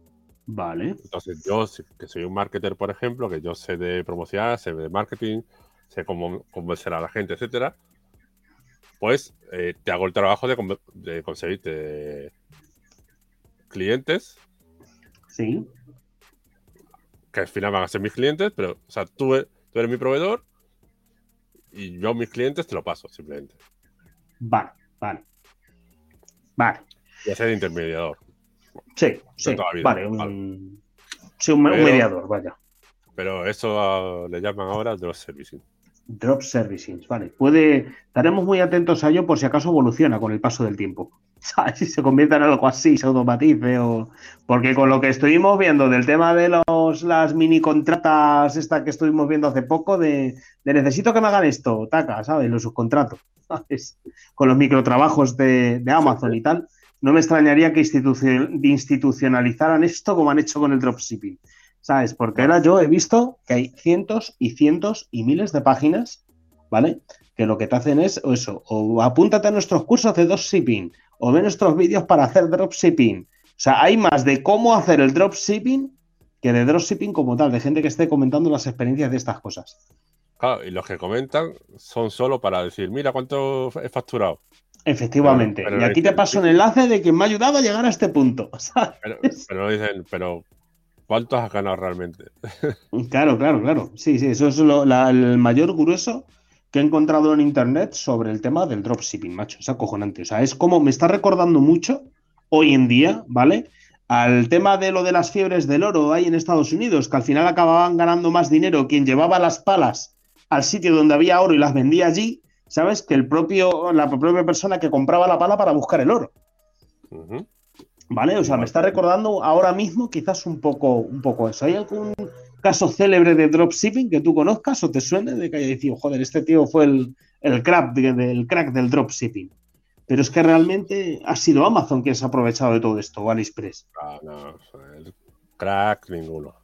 Vale. Entonces, yo, que soy un marketer, por ejemplo, que yo sé de promocionar, sé de marketing, sé cómo convencer a la gente, etcétera, pues eh, te hago el trabajo de, de conseguirte clientes. Sí. Que al final van a ser mis clientes, pero, o sea, tú, e, tú eres mi proveedor y yo mis clientes te lo paso, simplemente. Vale, vale. Vale. Y hacer intermediador. Sí, sí. Vale, un, Sí, un, mediador, vaya. Pero eso le llaman ahora drop servicing. Drop servicing, vale. Puede. Estaremos muy atentos a ello por si acaso evoluciona con el paso del tiempo. Si se convierte en algo así, se automatice o. Porque con lo que estuvimos viendo del tema de los las mini contratas, esta que estuvimos viendo hace poco, de, necesito que me hagan esto, taca, ¿sabes? Los subcontratos, ¿sabes? Con los microtrabajos de, de Amazon y tal no me extrañaría que institucionalizaran esto como han hecho con el dropshipping. ¿Sabes? Porque ahora yo he visto que hay cientos y cientos y miles de páginas, ¿vale? Que lo que te hacen es eso, o apúntate a nuestros cursos de dropshipping, o ve nuestros vídeos para hacer dropshipping. O sea, hay más de cómo hacer el dropshipping que de dropshipping como tal, de gente que esté comentando las experiencias de estas cosas. Claro, y los que comentan son solo para decir, mira cuánto he facturado. Efectivamente. y aquí te paso un enlace de que me ha ayudado a llegar a este punto. Pero, no dicen, pero ¿cuánto has ganado realmente? claro, claro, claro. Sí, sí, eso es el mayor grueso que he encontrado en internet sobre el tema del dropshipping, macho. Es acojonante. O sea, es como me está recordando mucho hoy en día, ¿vale? Al tema de lo de las fiebres del oro ahí en Estados Unidos, que al final acababan ganando más dinero quien llevaba las palas al sitio donde había oro y las vendía allí ¿sabes? Que el propio, la propia persona que compraba la pala para buscar el oro. ¿Vale? O sea, me está recordando ahora mismo quizás un poco, un poco eso. ¿Hay algún caso célebre de dropshipping que tú conozcas o te suene de que haya dicho, joder, este tío fue el, el crack, del crack del dropshipping? Pero es que realmente ha sido Amazon quien se ha aprovechado de todo esto, o AliExpress. Ah, no, el crack ninguno.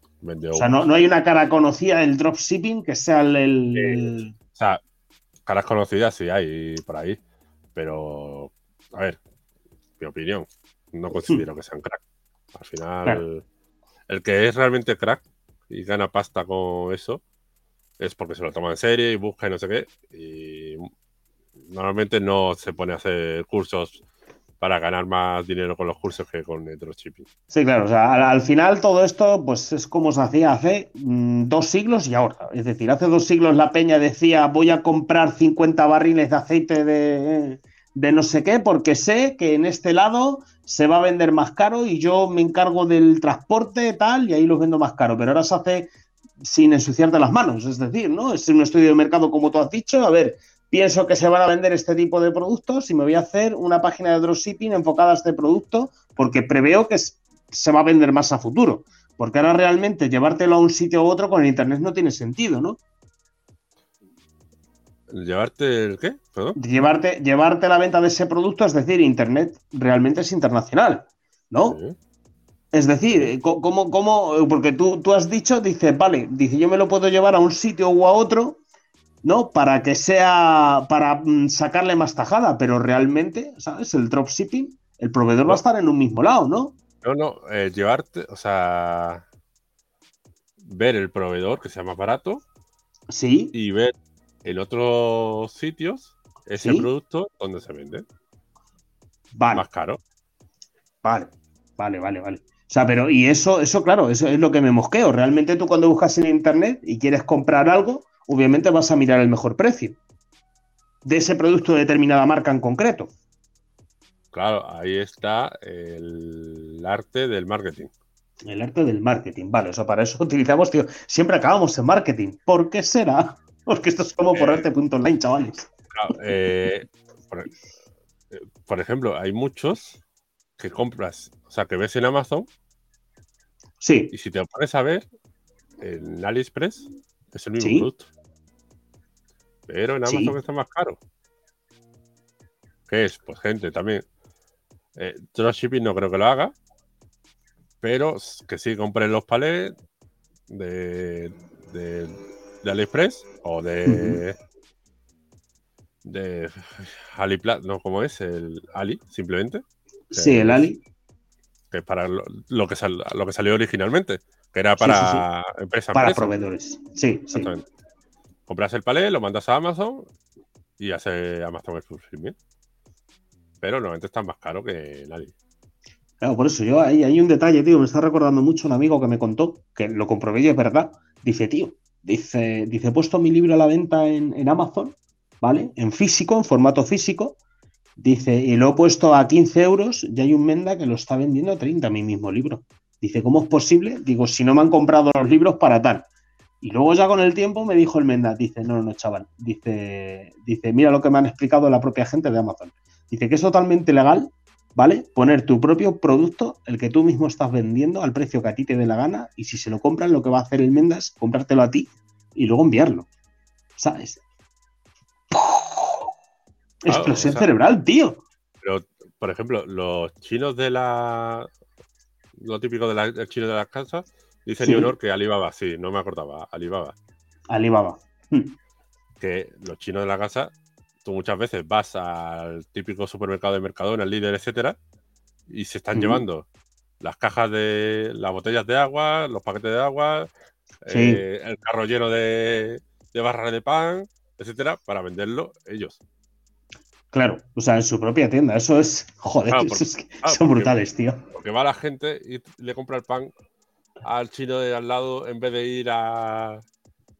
o sea, no, hay una cara conocida del dropshipping que sea el... O sea, caras conocidas sí hay por ahí, pero a ver, mi opinión, no considero que sean crack. Al final, el que es realmente crack y gana pasta con eso es porque se lo toma en serie y busca y no sé qué. Y normalmente no se pone a hacer cursos para ganar más dinero con los cursos que con el dropshipping. Sí, claro, o sea, al, final todo esto pues es como se hacía hace mm, dos siglos y ahora. Es decir, hace dos siglos la peña decía voy a comprar 50 barriles de aceite de, de no sé qué porque sé que en este lado se va a vender más caro y yo me encargo del transporte tal y ahí los vendo más caro. Pero ahora se hace sin ensuciarte las manos, es decir, ¿no? Es un estudio de mercado como tú has dicho, a ver, pienso que se van a vender este tipo de productos y me voy a hacer una página de dropshipping enfocada a este producto porque preveo que se va a vender más a futuro. Porque ahora realmente llevártelo a un sitio u otro con el internet no tiene sentido, ¿no? ¿Llevarte el qué? Llevarte, llevarte la venta de ese producto, es decir, internet realmente es internacional, ¿no? Es decir, ¿cómo, cómo? Porque tú, tú has dicho, dice, vale, dice, yo me lo puedo llevar a un sitio u a otro, ¿no? Para que sea, para mm, sacarle más tajada, pero realmente, ¿sabes? El dropshipping, el proveedor va a estar en un mismo lado, ¿no? No, no, eh, llevarte, o sea, ver el proveedor que sea más barato. Sí. Y ver en otros sitios ese producto donde se vende. Vale. Más caro. Vale, vale, vale, vale. O sea, pero, y eso, eso, claro, eso es lo que me mosqueo. Realmente tú cuando buscas en internet y quieres comprar algo, obviamente vas a mirar el mejor precio de ese producto de determinada marca en concreto. Claro, ahí está el arte del marketing. El arte del marketing, vale, o sea, para eso utilizamos, tío, siempre acabamos en marketing. ¿Por qué será? Porque esto es como por eh, arte.online, chavales. Eh, por, ejemplo, hay muchos que compras, o sea, que ves en Amazon. Sí. Y si te pones a ver, en AliExpress es el mismo producto. Pero en Amazon está más caro. ¿Qué es? Pues gente, también. Eh, dropshipping no creo que lo haga. Pero que sí compren los palets de, de AliExpress o de. de AliPlat, no, ¿cómo es? El Ali, simplemente. Sí, el Ali. Que es para lo, que, lo que salió originalmente, que era para empresas. Para proveedores. Sí, exactamente. Compras el palé, lo mandas a Amazon y hace Amazon el fulfillment. Pero normalmente está más caro que nadie. Claro, por eso yo hay, hay un detalle, tío, me está recordando mucho un amigo que me contó, que lo comprobé y es verdad. Dice, tío, dice, dice, he puesto mi libro a la venta en, Amazon, ¿vale? En físico, en formato físico. Dice, y lo he puesto a 15 euros y hay un Menda que lo está vendiendo a 30, mi mismo libro. Dice, ¿cómo es posible? Digo, si no me han comprado los libros para tal. Y luego ya con el tiempo me dijo el Menda, dice, no, no, chaval, dice, dice, mira lo que me han explicado la propia gente de Amazon. Dice que es totalmente legal, ¿vale? Poner tu propio producto, el que tú mismo estás vendiendo, al precio que a ti te dé la gana, y si se lo compran, lo que va a hacer el Menda es comprártelo a ti y luego enviarlo. ¿Sabes? Explosión cerebral, tío. Pero, por ejemplo, los chinos de la. Lo típico de la, chino de las casas Dice sí. que Alibaba, sí, no me acordaba. Alibaba. Alibaba. Hmm. Que los chinos de la casa, tú muchas veces vas al típico supermercado de Mercadona, el líder, etcétera, y se están llevando las cajas de las botellas de agua, los paquetes de agua, eh, el carro lleno de, barras de pan, etcétera, para venderlo ellos. Claro, o sea, en su propia tienda. Eso es. Joder, son brutales, tío. Porque va la gente y le compra el pan al chino de al lado en vez de ir a.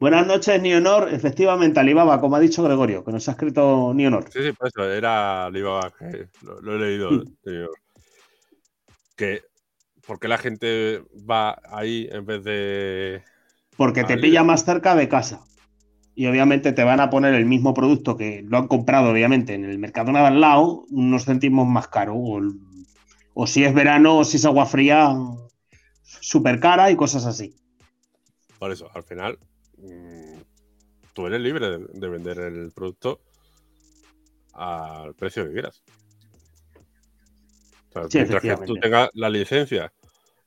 Buenas noches, Nionor. Efectivamente, Alibaba, como ha dicho Gregorio, que nos ha escrito Nionor. Sí, sí, por eso era Alibaba, que lo, he leído. Mm. Que, ¿Por qué la gente va ahí en vez de.? Porque te pilla más cerca de casa. Y obviamente te van a poner el mismo producto que lo han comprado, obviamente, en el mercado de al lado, unos céntimos más caro. O, o si es verano o si es agua fría, súper cara y cosas así. Por eso, al final, tú eres libre de, vender el producto al precio que quieras. mientras que tú tengas la licencia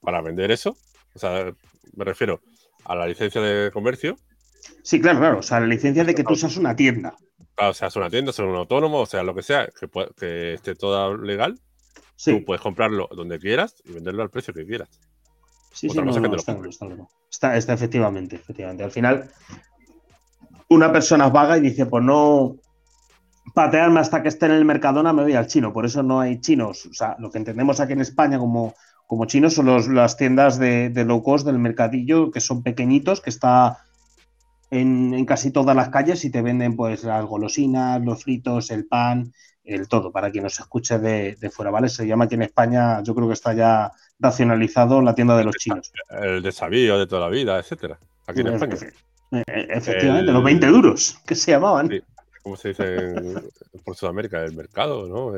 para vender eso, o sea, me refiero a la licencia de comercio. Sí, claro, claro. O sea, la licencia de que tú seas una tienda. Claro, seas una tienda, seas un autónomo, o sea, lo que sea, que, que esté todo legal. Tú puedes comprarlo donde quieras y venderlo al precio que quieras. Sí, sí, está, está, efectivamente, efectivamente. Al final, una persona vaga y dice, pues no patearme hasta que esté en el Mercadona, me voy al chino. Por eso no hay chinos. O sea, lo que entendemos aquí en España como, como chinos son los, las tiendas de, de, low cost del mercadillo, que son pequeñitos, que está en, casi todas las calles y te venden pues las golosinas, los fritos, el pan, el todo, para quien nos escuche de, de fuera, ¿vale? Se llama aquí en España, yo creo que está ya racionalizado la tienda de los chinos. El de Sabio de toda la vida, etcétera. Aquí en España. Eh, efectivamente, los 20 duros, que se llamaban. Sí. ¿Cómo se dice en, por Sudamérica? El mercado, ¿no?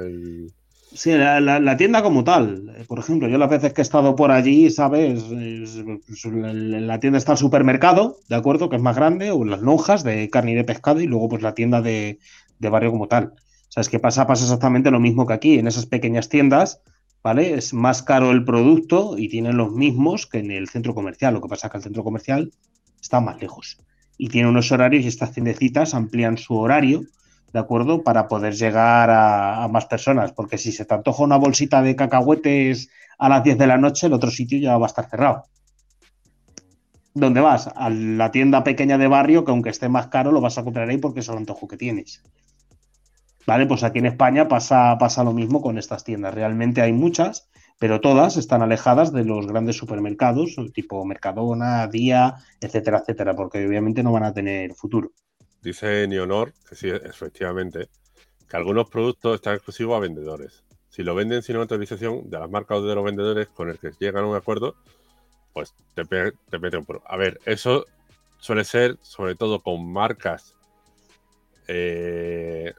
Sí, la, tienda como tal. Por ejemplo, yo las veces que he estado por allí, ¿sabes? la tienda está el supermercado, ¿de acuerdo? Que es más grande, o las lonjas de carne y de pescado, y luego pues la tienda de, de barrio como tal. ¿Sabes qué pasa? Pasa exactamente lo mismo que aquí. En esas pequeñas tiendas, ¿vale? Es más caro el producto y tienen los mismos que en el centro comercial. Lo que pasa es que el centro comercial está más lejos y tiene unos horarios y estas tiendecitas amplían su horario, ¿de acuerdo? Para poder llegar a, más personas, porque si se te antoja una bolsita de cacahuetes a las 10 de la noche, el otro sitio ya va a estar cerrado. ¿Dónde vas? A la tienda pequeña de barrio, que aunque esté más caro, lo vas a comprar ahí porque es el antojo que tienes. ¿Vale? Pues aquí en España pasa, pasa lo mismo con estas tiendas. Realmente hay muchas, pero todas están alejadas de los grandes supermercados, tipo Mercadona, Día, etcétera, etcétera, porque obviamente no van a tener futuro. Dice Neonor, que sí, efectivamente, que algunos productos están exclusivos a vendedores. Si lo venden sin autorización de las marcas o de los vendedores con el que llegan a un acuerdo, pues te, te meten por. A ver, eso suele ser sobre todo con marcas eh,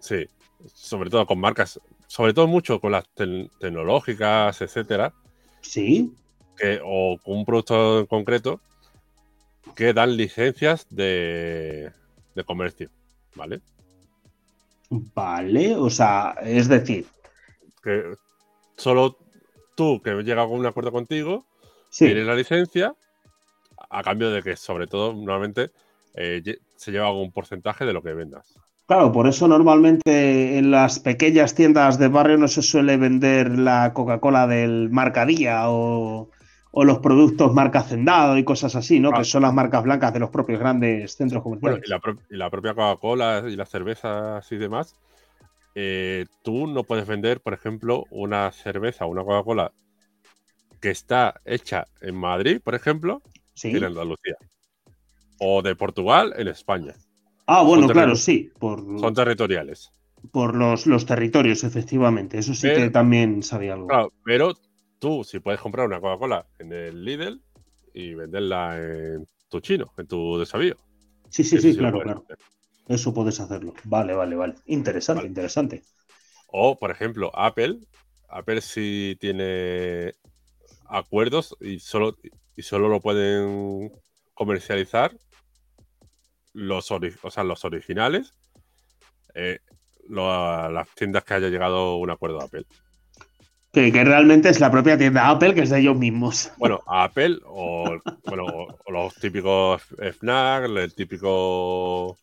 Sí, sobre todo con marcas, sobre todo mucho con las tecnológicas, etcétera. Sí. Que, o con un producto en concreto que dan licencias de, de comercio, ¿vale? Vale, o sea, es decir. Que solo tú, que llega a un acuerdo contigo, tienes la licencia, a cambio de que, sobre todo, normalmente eh, se lleva algún porcentaje de lo que vendas. Claro, por eso normalmente en las pequeñas tiendas de barrio no se suele vender la Coca-Cola del marcadía o, o, los productos marca Hacendado y cosas así, ¿no? Que son las marcas blancas de los propios grandes centros comerciales. Bueno, y, la propia Coca-Cola y las cervezas y demás, eh, tú no puedes vender, por ejemplo, una cerveza o una Coca-Cola que está hecha en Madrid, por ejemplo, en Andalucía. O de Portugal en España. Ah, bueno, claro, sí. son territoriales. Por los, los, territorios, efectivamente. Eso sí que también sabía algo. Claro, pero tú, si puedes comprar una Coca-Cola en el Lidl y venderla en tu chino, en tu desavío. Sí, sí, sí, claro, claro. Eso puedes hacerlo. Vale, vale, vale. Interesante, interesante. O, por ejemplo, Apple. Apple sí tiene acuerdos y solo, y solo lo pueden comercializar los, o sea, los originales, eh, las tiendas que haya llegado un acuerdo a Apple. Que, realmente es la propia tienda Apple, que es de ellos mismos. Bueno, Apple o, los típicos FNAC, el típico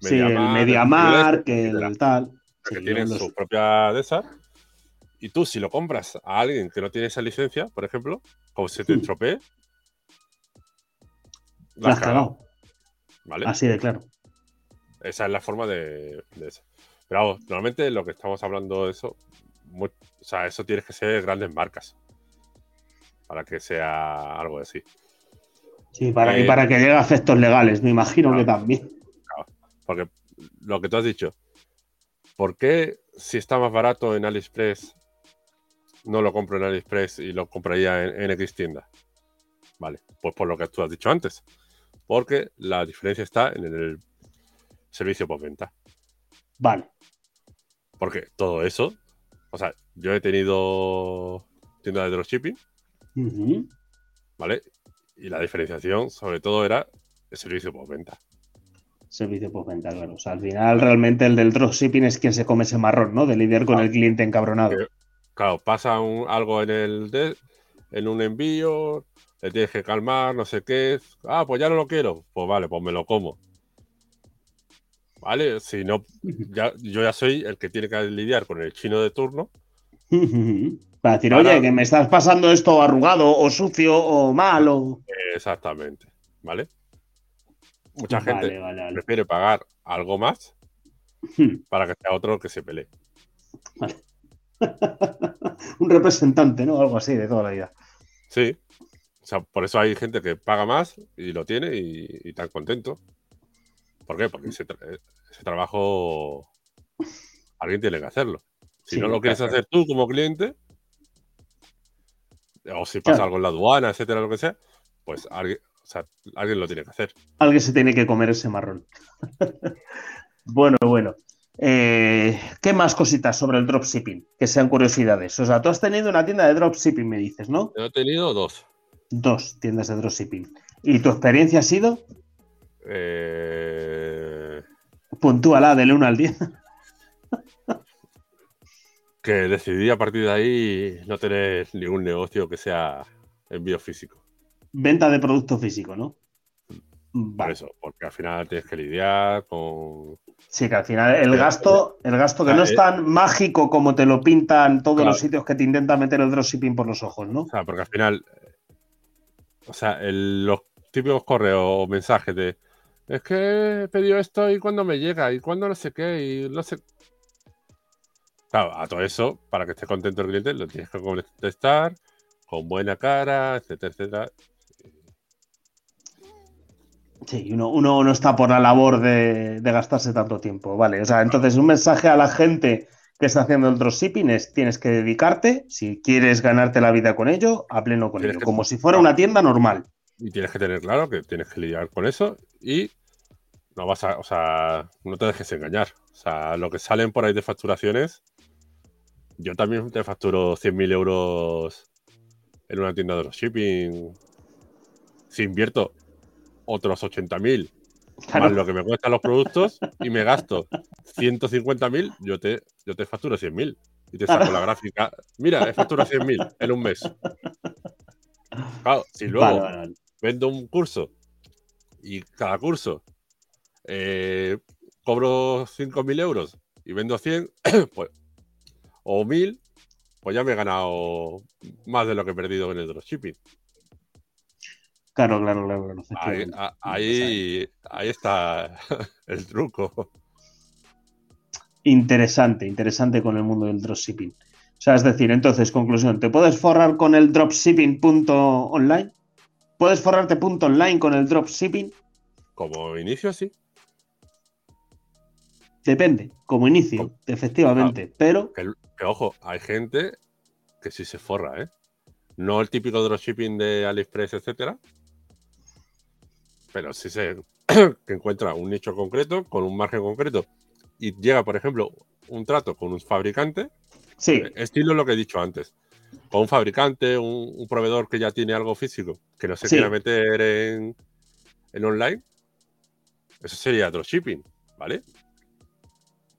sí, el MediaMark, el, tal. Que tienen su propia de esas. Y tú, si lo compras a alguien que no tiene esa licencia, por ejemplo, como se te estropee, la has cagado. ¿Vale? Así de claro. Esa es la forma de, eso. Pero vamos, normalmente lo que estamos hablando de eso, o sea, eso tienes que ser grandes marcas para que sea algo así. Sí, para, y para que llegue a efectos legales, me imagino que también. Porque lo que tú has dicho, ¿por qué si está más barato en AliExpress no lo compro en AliExpress y lo compraría en, X tienda? Vale, pues por lo que tú has dicho antes. Porque la diferencia está en el servicio postventa. Vale. Porque todo eso, o sea, yo he tenido tienda de dropshipping, ¿vale? Y la diferenciación, sobre todo, era el servicio postventa. Servicio postventa, claro. O sea, al final, realmente el del dropshipping es quien se come ese marrón, ¿no? De lidiar con el cliente encabronado. Claro, pasa algo en el en un envío, le tienes que calmar, no sé qué. Ah, pues ya no lo quiero. Pues vale, pues me lo como. Vale, si no, ya, yo ya soy el que tiene que lidiar con el chino de turno. Para decir, oye, que me estás pasando esto arrugado o sucio o malo. Exactamente, ¿vale? Mucha gente prefiere pagar algo más hmm. para que sea otro que se pelee. Vale. un representante, ¿no? Algo así de toda la vida. Sí. O sea, por eso hay gente que paga más y lo tiene y, y tan contento. ¿Por qué? Porque ese, trabajo alguien tiene que hacerlo. Si no lo quieres hacer tú como cliente, o si pasa algo en la aduana, etcétera, lo que sea, pues alguien, alguien lo tiene que hacer. Alguien se tiene que comer ese marrón. bueno, bueno. Eh, ¿Qué más cositas sobre el dropshipping? Que sean curiosidades. O sea, tú has tenido una tienda de dropshipping, me dices, ¿no? Yo he tenido dos. Dos tiendas de dropshipping. ¿Y tu experiencia ha sido? Eh... Puntúala del 1 al 10. que decidí a partir de ahí no tener ningún negocio que sea envío físico. Venta de producto físico, ¿no? Por eso, porque al final tienes que lidiar con. Sí, que al final el gasto, el gasto que no es tan mágico como te lo pintan todos los sitios que te intentan meter el dropshipping por los ojos, ¿no? O sea, porque al final. O sea, los típicos correos o mensajes de. Es que he pedido esto y cuándo me llega y cuándo no sé qué y no sé. Claro, a todo eso, para que esté contento el cliente, lo tienes que contestar con buena cara, etcétera, etcétera. Sí, uno, uno no está por la labor de, gastarse tanto tiempo, ¿vale? O sea, entonces un mensaje a la gente que está haciendo el dropshipping es tienes que dedicarte, si quieres ganarte la vida con ello, a pleno con ello, como si fuera una tienda normal. Y tienes que tener claro que tienes que lidiar con eso y no vas a, o sea, no te dejes engañar. O sea, lo que salen por ahí de facturaciones, yo también te facturo 100.000 euros en una tienda de dropshipping. Si invierto otros 80.000 más lo que me cuestan los productos y me gasto 150.000, yo te, yo te facturo 100.000 y te saco la gráfica. Mira, he facturado 100.000 en un mes. Claro, si luego vendo un curso y cada curso eh, cobro 5.000 euros y vendo 100, pues, o 1.000, pues ya me he ganado más de lo que he perdido en el dropshipping. Claro, claro, claro. claro ahí, ahí, ahí, está el truco. Interesante, interesante con el mundo del dropshipping. O sea, es decir, entonces, conclusión, ¿te puedes forrar con el dropshipping.online? ¿Puedes forrarte punto online con el dropshipping? Como inicio, sí. Depende, como inicio, efectivamente. pero. Que, ojo, hay gente que sí se forra, ¿eh? No el típico dropshipping de AliExpress, etcétera. Pero sí se encuentra un nicho concreto, con un margen concreto, y llega, por ejemplo, un trato con un fabricante Sí. Estilo lo que he dicho antes. Con un fabricante, un, proveedor que ya tiene algo físico, que no se quiera meter en, en online, eso sería dropshipping, ¿vale?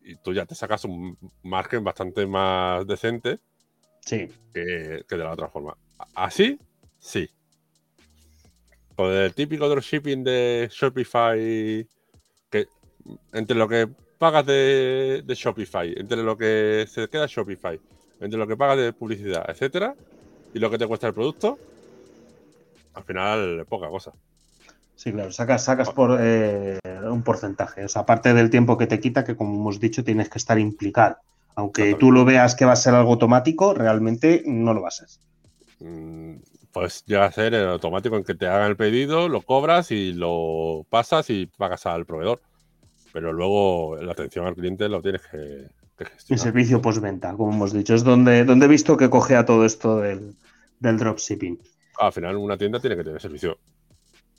Y tú ya te sacas un margen bastante más decente sí. que, de la otra forma. Así, sí. Con el típico dropshipping de Shopify, que entre lo que pagas de, Shopify, entre lo que se queda Shopify, entre lo que pagas de publicidad, etcétera, y lo que te cuesta el producto, al final poca cosa. Sí, claro, sacas, sacas por eh, un porcentaje. O sea, aparte del tiempo que te quita, que como hemos dicho, tienes que estar implicado. Aunque tú lo veas que va a ser algo automático, realmente no lo va a ser. Mm, pues llega a ser el automático en que te hagan el pedido, lo cobras y lo pasas y pagas al proveedor pero luego la atención al cliente lo tienes que, gestionar. El servicio postventa, como hemos dicho, es donde, donde he visto que coge a todo esto del, dropshipping. Al final, una tienda tiene que tener servicio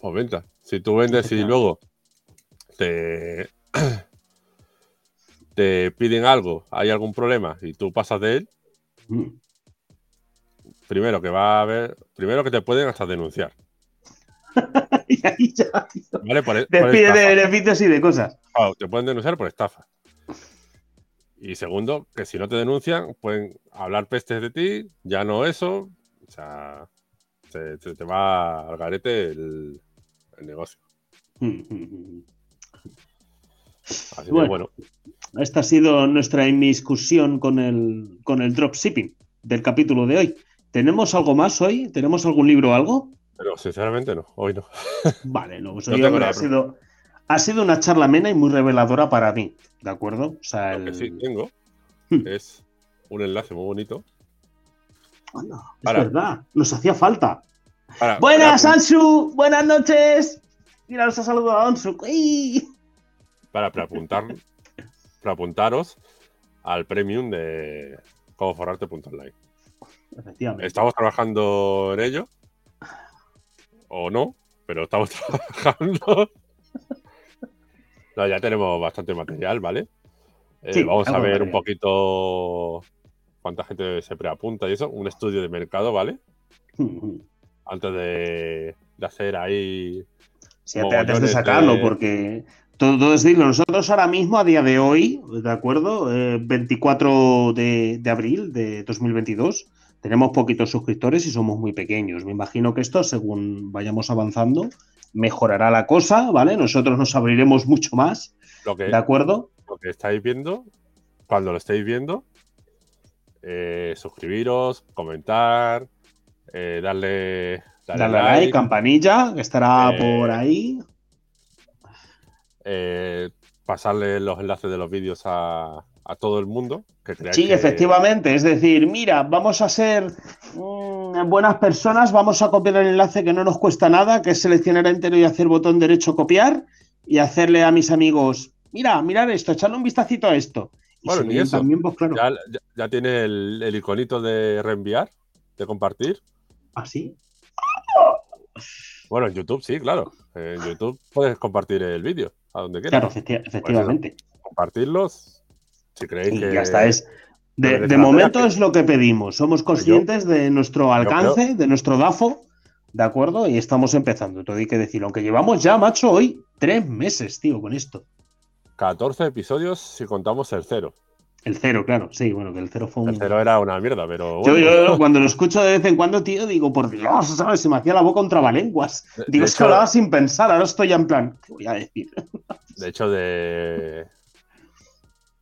postventa. Si tú vendes y luego te, te piden algo, hay algún problema y tú pasas de él. Primero que va a haber, primero que te pueden hasta denunciar. y ahí ya. Vale, Despide de beneficios y de cosas. te pueden denunciar por estafa. Y segundo, que si no te denuncian, pueden hablar pestes de ti, ya no eso. O sea, te, te, va al garete el, negocio. Así bueno, bueno, Esta ha sido nuestra inmiscusión con el, con el dropshipping del capítulo de hoy. ¿Tenemos algo más hoy? ¿Tenemos algún libro o algo? Pero sinceramente no, hoy no. Vale, no, pues ha, sido, ha sido una charla amena y muy reveladora para mí, ¿de acuerdo? O sea, Lo que sí tengo hmm. es un enlace muy bonito. es verdad, nos hacía falta. Buenas, Ansu, buenas noches. Mira, nos ha saludado a Ansu. Para, para, apuntar, para apuntaros al premium de cómo forrarte.online. Efectivamente. Estamos trabajando en ello o no, pero estamos trabajando. no, ya tenemos bastante material, ¿vale? Eh, vamos a ver un poquito cuánta gente se preapunta y eso, un estudio de mercado, ¿vale? Antes de, hacer ahí. Sí, antes de sacarlo, porque todo, es decirlo, nosotros ahora mismo, a día de hoy, ¿de acuerdo? 24 eh, de, abril de 2022, tenemos poquitos suscriptores y somos muy pequeños. Me imagino que esto, según vayamos avanzando, mejorará la cosa, ¿vale? Nosotros nos abriremos mucho más. ¿De acuerdo? Lo que estáis viendo, cuando lo estéis viendo, eh, suscribiros, comentar, eh, darle, darle, like, campanilla, que estará eh, por ahí. pasarle los enlaces de los vídeos a, a todo el mundo. Que sí, efectivamente. Es decir, mira, vamos a ser mm, buenas personas, vamos a copiar el enlace que no nos cuesta nada, que es seleccionar entero y hacer botón derecho copiar y hacerle a mis amigos, mira, mirar esto, echarle un vistacito a esto. bueno, ni eso. También, pues, claro. ya, tiene el, iconito de reenviar, de compartir. ¿Ah, sí? Bueno, en YouTube sí, claro. En YouTube puedes compartir el vídeo a donde quieras. Claro, pues efectivamente. compartirlos si creéis que... Ya está, es... De, momento es lo que pedimos. Somos conscientes de nuestro alcance, de nuestro DAFO, ¿de acuerdo? Y estamos empezando, todo hay que decirlo. Aunque llevamos ya, macho, hoy tres meses, tío, con esto. 14 episodios si contamos el cero. El cero, claro, sí, bueno, que el cero fue un. El cero era una mierda, pero. Yo, bueno. yo cuando lo escucho de vez en cuando, tío, digo, por Dios, ¿sabes? Se me hacía la boca un trabalenguas. De- Digo, de es que hablaba sin pensar, ahora estoy ya en plan, ¿qué voy a decir? De hecho, de.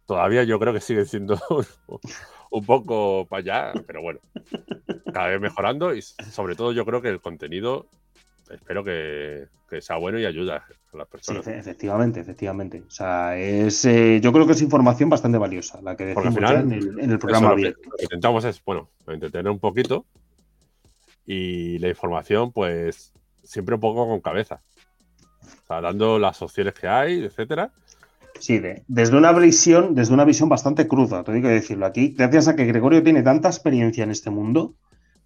Todavía yo creo que sigue siendo un poco para allá, pero bueno. Cada vez mejorando y sobre todo yo creo que el contenido espero que, que sea bueno y ayude a las personas. efe- efectivamente, efectivamente. O sea, es, eh, yo creo que es información bastante valiosa la que decimos ya final, en el, en el Eso programa lo, que, lo que intentamos es, bueno, entretener un poquito y la información, pues, siempre un poco con cabeza. O sea, dando las opciones que hay, etcétera. Sí, de- desde una visión, desde una visión bastante cruda, tengo que decirlo aquí, gracias a que Gregorio tiene tanta experiencia en este mundo,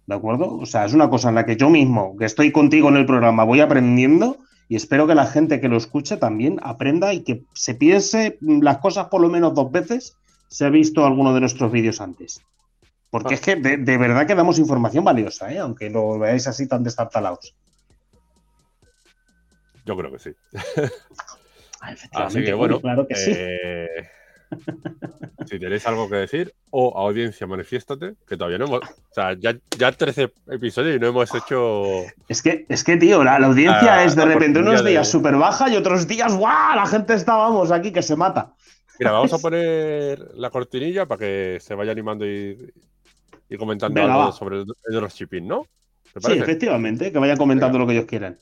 ¿de acuerdo? O sea, es una cosa en la que yo mismo, que estoy contigo en el programa, voy aprendiendo y espero que la gente que lo escuche también aprenda y que se piense las cosas por lo menos dos veces si ha visto alguno de nuestros vídeos antes. Porque Ah. es que de, de verdad que damos información valiosa, ¿eh? aunque lo veáis así tan destartalados. Yo creo que sí. Ah, Así efectivamente, que bueno, claro que sí. eh, si tenéis algo que decir, o audiencia, manifiéstate, que todavía no hemos. O sea, ya, ya 13 episodios y no hemos hecho. Es que, es que, tío, la, la audiencia Ah, es de repente unos oportunidad de- días súper baja y otros días, ¡guau! La gente está, vamos, aquí que se mata. Mira, vamos a poner la cortinilla para que se vaya animando y, y comentando Venga, algo va. sobre el, el dropshipping, ¿no? ¿Te Sí, efectivamente, que vayan comentando lo que ellos quieran.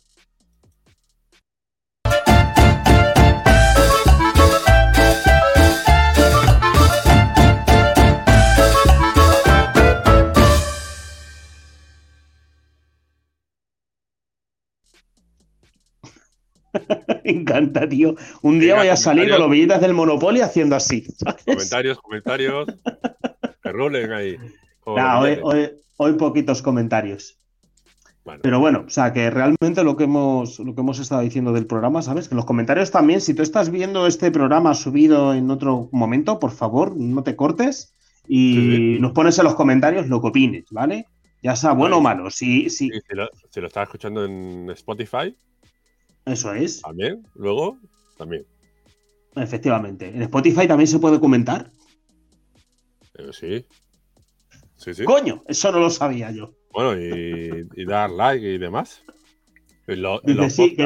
Me encanta, tío. Un día Venga, voy a salir con los billetes del Monopoly haciendo así. ¿sabes? Comentarios, comentarios. que rulen ahí. Nah, hoy, hoy- hoy poquitos comentarios. Bueno, Pero bueno, o sea, que realmente lo que hemos, lo que hemos estado diciendo del programa, ¿sabes? Que los comentarios también, si tú estás viendo este programa subido en otro momento, por favor, no te cortes y Sí, sí. nos pones en los comentarios lo que opines, ¿vale? Ya sea bueno o malo. Si, si, y si lo, si lo estás escuchando en Spotify, eso es, también, luego, también. efectivamente. En Spotify también se puede comentar. Eh, sí. Sí, sí. Coño, eso no lo sabía yo. Bueno, y, y dar like y demás. Lo- Dice, sí,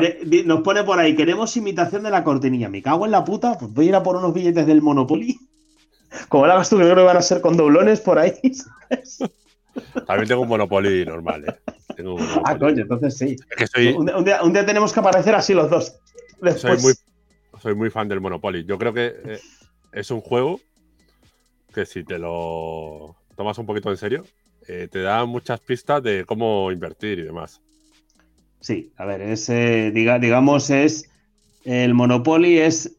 nos pone por ahí, queremos imitación de la cortinilla. Me cago en la puta, pues voy a ir a por unos billetes del Monopoly. Como lo hagas tú, que creo que van a ser con doblones por ahí. ¿sabes? También tengo un Monopoly normal, ¿eh? Tengo Ah, Monopoly. coño, entonces sí. Es que soy, Un, día, un día- un día tenemos que aparecer así los dos. soy, muy, soy muy fan del Monopoly. Yo creo que eh, es un juego que si te lo tomas un poquito en serio, eh, te da muchas pistas de cómo invertir y demás. Sí, a ver, es, eh, diga- digamos, es. El Monopoly es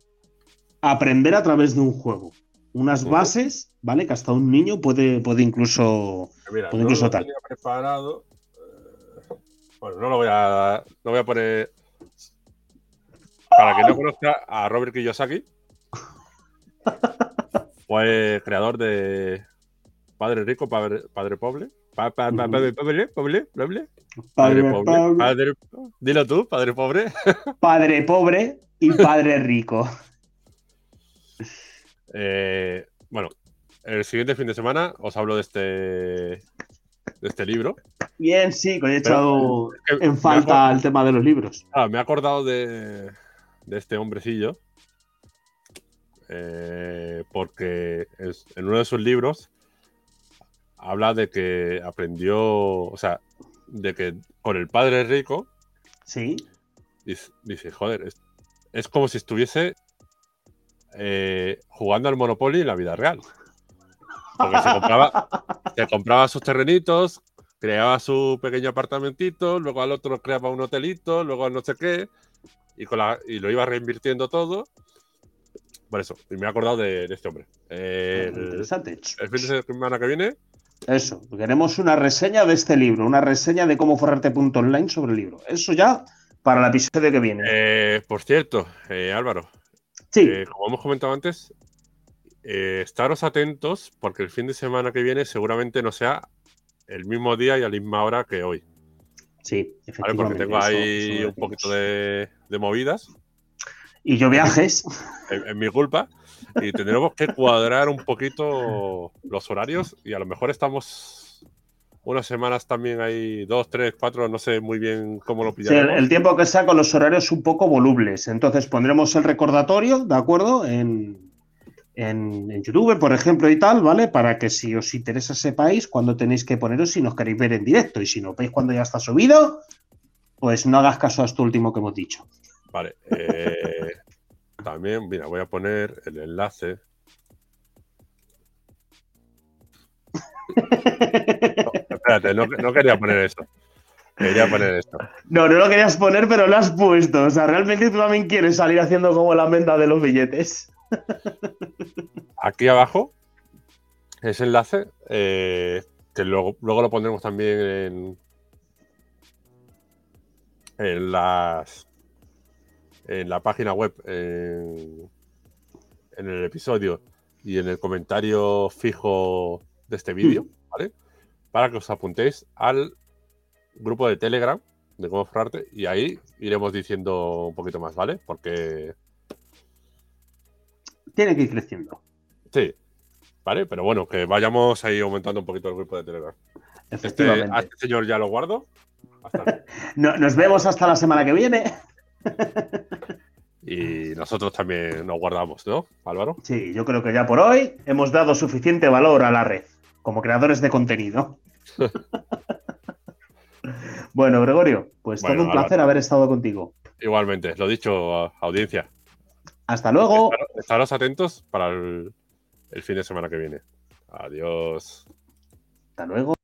aprender a través de un juego. Unas bases, ¿vale? Que hasta un niño puede, puede incluso. Mira, no incluso lo tal. tenía preparado. Bueno, no lo voy a, no voy a poner. Para quien no conozca a Robert Kiyosaki, fue creador de Padre Rico, Padre, padre Pobre. Pa- pa- pa- Ujú. padre Pobre, Pobre, Pobre, Padre, Padre Pobre, pobre, Padre. Dilo tú, Padre Pobre. padre pobre y padre rico. Eh, bueno, el siguiente fin de semana os hablo de este, de este libro. Bien, sí, que he echado en falta el tema de los libros. Ah, me he acordado de, de este hombrecillo. eh, porque es- en uno de sus libros habla de que aprendió, o sea, de que con el padre rico, Sí. dice, dice, joder, es, es como si estuviese eh, jugando al Monopoly en la vida real. Porque se compraba, se compraba sus terrenitos, creaba su pequeño apartamentito, luego al otro creaba un hotelito, luego al no sé qué, y, con la, y lo iba reinvirtiendo todo. Por eso, y me he acordado de, de este hombre. Eh, el, Interesante. el fin de semana que viene, Eso, queremos una reseña de este libro, una reseña de cómo forrarte.online sobre el libro. Eso ya para el episodio que viene. eh, por cierto, eh, Álvaro, sí, eh, como hemos comentado antes, eh, estaros atentos porque el fin de semana que viene seguramente no sea el mismo día y a la misma hora que hoy. sí, ¿vale? Porque efectivamente. tengo ahí un poquito de, de movidas. Y yo viajes. Es, mi culpa. Y tendremos que cuadrar un poquito los horarios y a lo mejor estamos unas semanas también hay dos, tres, cuatro, no sé muy bien cómo lo pillaremos. Sí, el, tiempo que sea con los horarios un poco volubles. Entonces pondremos el recordatorio, ¿de acuerdo? En, en, YouTube, por ejemplo, y tal, ¿vale? Para que si os interesa sepáis cuándo tenéis que poneros si nos queréis ver en directo. Y si no veis cuando ya está subido, pues no hagas caso a esto último que hemos dicho. Vale. Eh, también, mira, voy a poner el enlace. espérate, no, quería poner eso. Quería poner esto. No, no lo querías poner, pero lo has puesto. O sea, realmente tú también quieres salir haciendo como la venta de los billetes. Aquí abajo, ese enlace, eh, que luego, luego lo pondremos también en, en las en la página web, en, el episodio y en el comentario fijo de este vídeo, mm. ¿vale? Para que os apuntéis al grupo de Telegram de cómo forrarte y ahí iremos diciendo un poquito más, ¿vale? Porque... Tiene que ir creciendo. Sí, ¿vale? Pero bueno, que vayamos ahí aumentando un poquito el grupo de Telegram. Este, a este señor ya lo guardo. nos vemos hasta la semana que viene. Y nosotros también nos guardamos, ¿no, Álvaro? Sí, yo creo que ya por hoy hemos dado suficiente valor a la red, como creadores de contenido. bueno, Gregorio, pues todo un placer haber estado contigo. Igualmente, lo dicho, audiencia. Hasta luego. Estaros atentos para el fin de semana que viene. Adiós. Hasta luego.